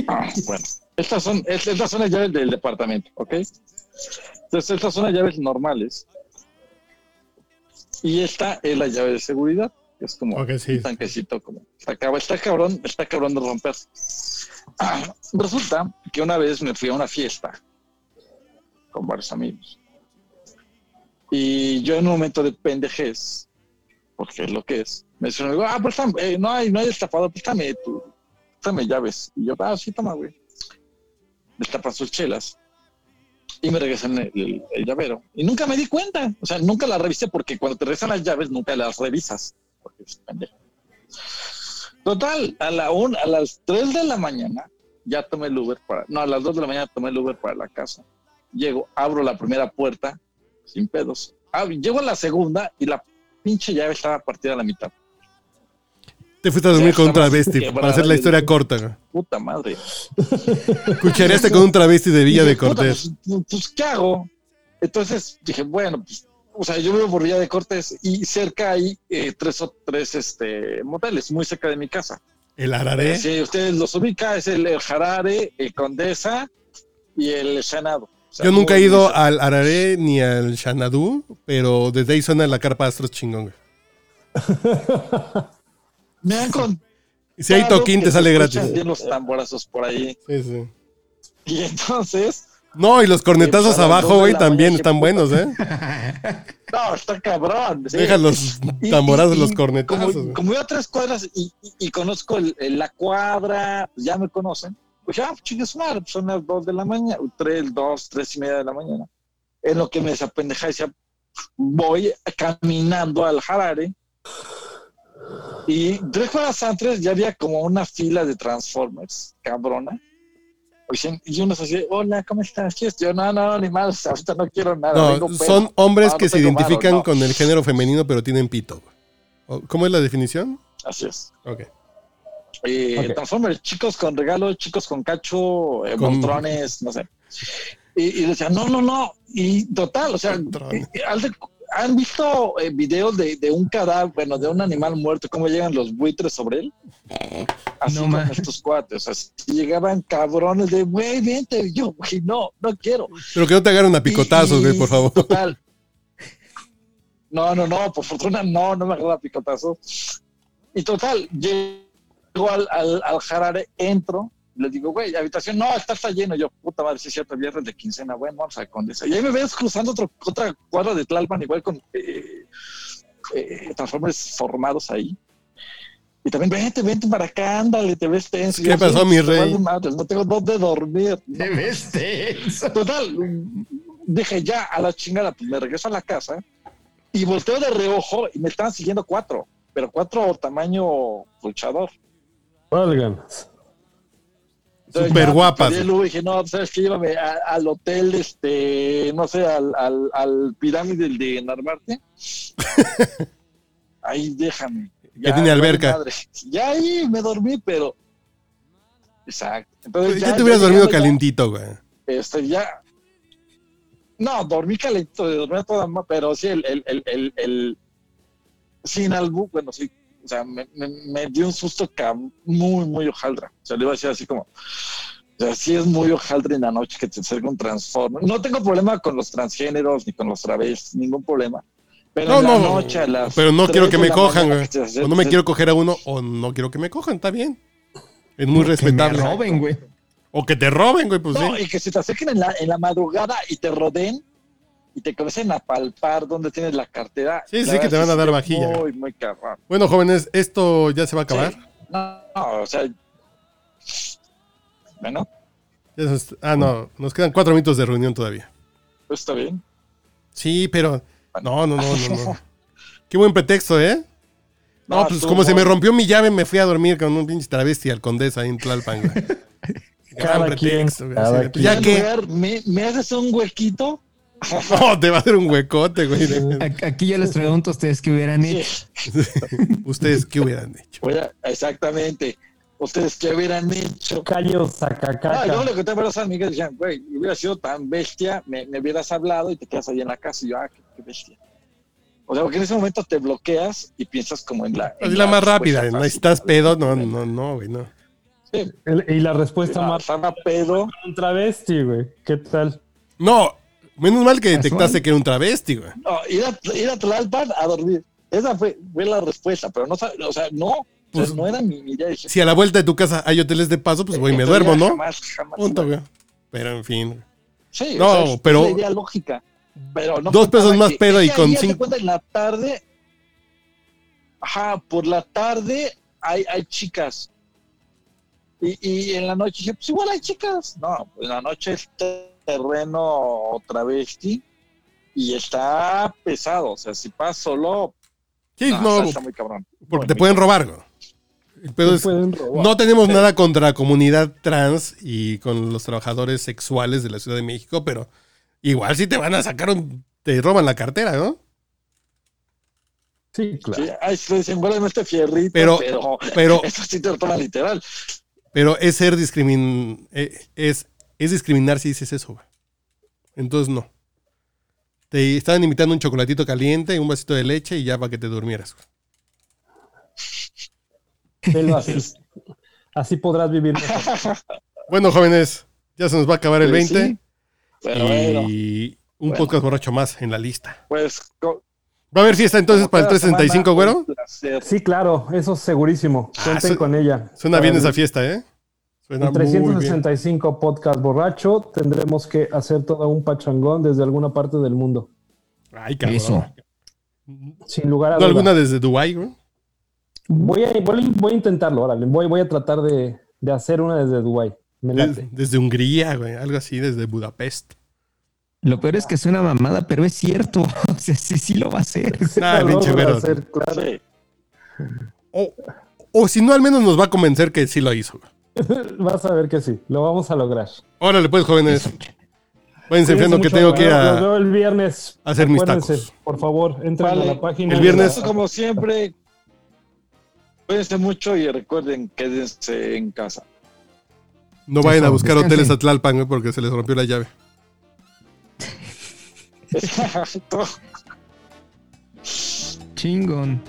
Ah, bueno. Estas son, es- estas son las llaves del departamento, ¿ok? Entonces, estas son las llaves normales. Y esta es la llave de seguridad, que es como sí. un tanquecito, como. Está, cab- está cabrón, está cabrón de romper. Ah, [clears throat] resulta que una vez me fui a una fiesta con varios amigos. Y yo en un momento de pendejez, porque es lo que es, me amigo, ah, eh, no hay, no hay destapador, préstame tu, préstame llaves. Y yo, ah, sí, toma, güey. Destapa sus chelas. Y me regresan el, el- llavero. Y nunca me di cuenta. O sea, nunca la revisé porque cuando te regresan las llaves nunca las revisas. Porque es. Total, a, la un, a las 3 de la mañana ya tomé el Uber para... No, a las 2 de la mañana tomé el Uber para la casa. Llego, abro la primera puerta sin pedos. Ah, llego a la segunda y la pinche llave estaba partida a la mitad. Te fuiste a dormir con un travesti, para hacer la historia corta, güey. Puta madre. [laughs] Cuchareaste con un travesti de Villa Dije, de "Puta, Cortés. Pues, pues, ¿qué hago? Entonces dije, bueno, pues, o sea, yo vivo por Villa de Cortés y cerca hay eh, tres o tres este, moteles, muy cerca de mi casa. El araré. Si ustedes los ubican, es el, el Jarare, el Condesa y el Shanado. O sea, Yo nunca he ido muy al araré ni al Xanadu, pero desde ahí suena la carpa astros chingón. [laughs] Me han Y si hay toquín, te sale gratis. bien los tamborazos por ahí. Sí, sí. Y entonces, No, y los cornetazos las abajo, güey, también están buenos, ¿eh? [laughs] No, está cabrón. sí. Dejan los Y- tamborazos, y- los y cornetazos. Como, como yo a tres cuadras y, y- y conozco el- el- la cuadra, pues ya me conocen. Pues ya, chingue su madre, pues son las dos de la mañana, tres, dos, tres y media de la mañana. En lo que me desapendeja decía, voy caminando al Harare. Y tres cuadras antes ya había como una fila de Transformers, cabrona. Y uno se así, hola, ¿cómo estás? Yo, no, no, ni más, ahorita no quiero nada. No, pedo". son hombres No, que no se identifican no. con el género femenino, pero tienen pito. güey. ¿O- ¿Cómo es la definición? Así es. Ok. Eh, Ok. Transformers, chicos con regalos, chicos con cacho, eh, Con- montrones, no sé. Y, y decían, no, no, no. Y total, o sea, y- y al de- ¿han visto eh, videos de, de un cadáver, bueno, de un animal muerto, cómo llegan los buitres sobre él? Así No con ma- estos cuates. así llegaban cabrones de, güey, vente. Y yo, güey, no, no quiero. Pero que no te agarren a picotazos, güey, por favor. Total. No, no, no, por fortuna no, no me agarra picotazo. Y total, llego al, al, al Harare, entro, le digo, güey, habitación, no, está, está lleno. Yo, puta madre, sí es cierto, viernes de quincena, bueno, vamos a Condesa. Y ahí me ves cruzando otro, otra cuadra de Tlalpan, igual con eh, eh, transformers formados ahí. Y también, vente, vente para acá, ándale, te ves tenso. ¿Qué Yo, pasó, "Sí, mi rey?" no tengo dónde dormir. Te ves tenso. Total, dije ya a la chingada, pues me regreso a la casa y volteo de reojo y me estaban siguiendo cuatro, pero cuatro tamaño luchador. Válganos. Súper ya, guapas. y dije, no, sabes que llévame a- al hotel, este, no sé, al, al, al pirámide de Narvarte. [laughs] ahí déjame. Que tiene alberca. madre. Ya ahí me dormí, pero. Exacto. Entonces, Ya te hubieras dormido ya- calientito, güey. este, ya. No, dormí calentito, dormí toda pero sí, el, el, el, el, el- sin algo, bueno, sí, o sea, me, me, me dio un susto muy, muy hojaldra. O sea, le iba a decir así como, o sea, sí es muy hojaldra en la noche que te acerca un transformer. No tengo problema con los transgéneros ni con los travestis, ningún problema. Pero No, en la no, noche a las pero no quiero 3 que me cojan, güey. O no me se- quiero coger a uno, o no quiero que me cojan, está bien. Es muy Que me respetable. roben, güey. O que te roben, güey, pues No, sí. y que se te acerquen en la, en la madrugada y te rodeen y te comiencen a palpar dónde tienes la cartera. Sí, sí, que te van a dar vajilla. Muy, muy cabrón. Bueno, jóvenes, esto ya se va a acabar. Sí. No, no, o sea. Bueno, Ah, no, nos quedan cuatro minutos de reunión todavía. pues está bien. Sí, pero. No, no, no, no, no. [laughs] Qué buen pretexto, ¿eh? No, No, pues como se me rompió mi llave, me fui a dormir con un pinche travesti al condesa ahí en Tlalpan, güey. [laughs] Gran Cada quien, güey, cada así de, pues, quien. Ya que. ¿me, ¿Me haces un huequito? [laughs] No, te va a hacer un huecote, güey. Aquí yo les pregunto a ustedes qué hubieran hecho. [laughs] Ustedes, ¿qué hubieran hecho? exactamente. ¿Ustedes qué hubieran hecho? Callo, Ah, sacacaca. yo le conté a varias amigas y decían, güey, hubiera sido tan bestia, me, me hubieras hablado y te quedas ahí en la casa y yo, ah, qué, qué bestia. O sea, porque en ese momento te bloqueas y piensas como en la... en Así la más rápida, no fácil. estás pedo, no, no, no, güey, no. Sí, El- y la respuesta la más fama pedo. un travesti, güey. ¿Qué tal? No, menos mal que Casual. detectaste que era un travesti, güey. No, ir a, ir a Tlalpan a dormir. Esa fue, fue la respuesta, pero no, o sea, no, o sea, Pues- no era mi, mi idea. Dije, Si a la vuelta de tu casa hay hoteles de paso, pues voy y me duermo, ¿no? Jamás, jamás. Punto, güey. Pero en fin. Sí, No, o sea, es- pero- es la idea lógica. Pero no Dos pesos más pedo y con cinco- cuenta, en la tarde, ajá, por la tarde hay, hay chicas. Y, y en la noche dije, pues igual hay chicas. No, en la noche es terreno travesti y está pesado. O sea, si pasas solo, Sí, no, no, está muy cabrón. porque Muy, te pueden robar, güey. El pedo Te es, pueden robar. no tenemos nada contra la comunidad trans y con los trabajadores sexuales de la Ciudad de México, pero igual si te van a sacar un... Te roban la cartera, ¿no? Sí, claro. Sí, ay, se desenvuelve este fierrito, Pero- pero, pero- [laughs] eso sí te lo toma literal. Pero es ser discrimin... eh, Es, es discriminar si dices eso, güey. Entonces no. Te estaban invitando un chocolatito caliente, un vasito de leche y ya para que te durmieras. güey. Velo así. [laughs] Así podrás vivir mejor. Bueno, jóvenes, ya se nos va a acabar el Pues 20 sí, pero bueno, y un Bueno. podcast borracho más en la lista. pues ¿Va a haber fiesta entonces para el cada 365, semana, güero? Sí, claro, eso segurísimo. Ah, Cuenten con ella. Suena bien esa fiesta, ¿eh? Suena En muy bien. 365 podcast borracho tendremos que hacer todo un pachangón desde alguna parte del mundo. Ay, cabrón. Eso. Sin lugar a ¿No duda. alguna desde Dubai, güey? Voy a, voy, a- voy a intentarlo, órale. Voy, voy a tratar de, de hacer una desde late. desde Hungría, güey. Algo así, desde Budapest. Lo peor es que suena mamada, pero es cierto. [laughs] O sea, sí, sí lo va a hacer. [laughs] Nah, Lo pinche voy a güero. hacer, claro. Sí. O, o si no, al menos nos va a convencer que sí lo hizo. güey. [laughs] Vas a ver que sí, lo vamos a lograr. Órale, pues, jóvenes. Váyanse Cuídense enfriando que tengo que a... veo el viernes. a hacer mis Acuérdense, tacos. Por favor, entren Vale. a la página. El viernes- la- Como siempre, cuídense mucho y recuerden, quédense en casa. No vayan a buscar hoteles a Tlalpan, güey, porque se les rompió la llave. [laughs] Exacto. Chingón.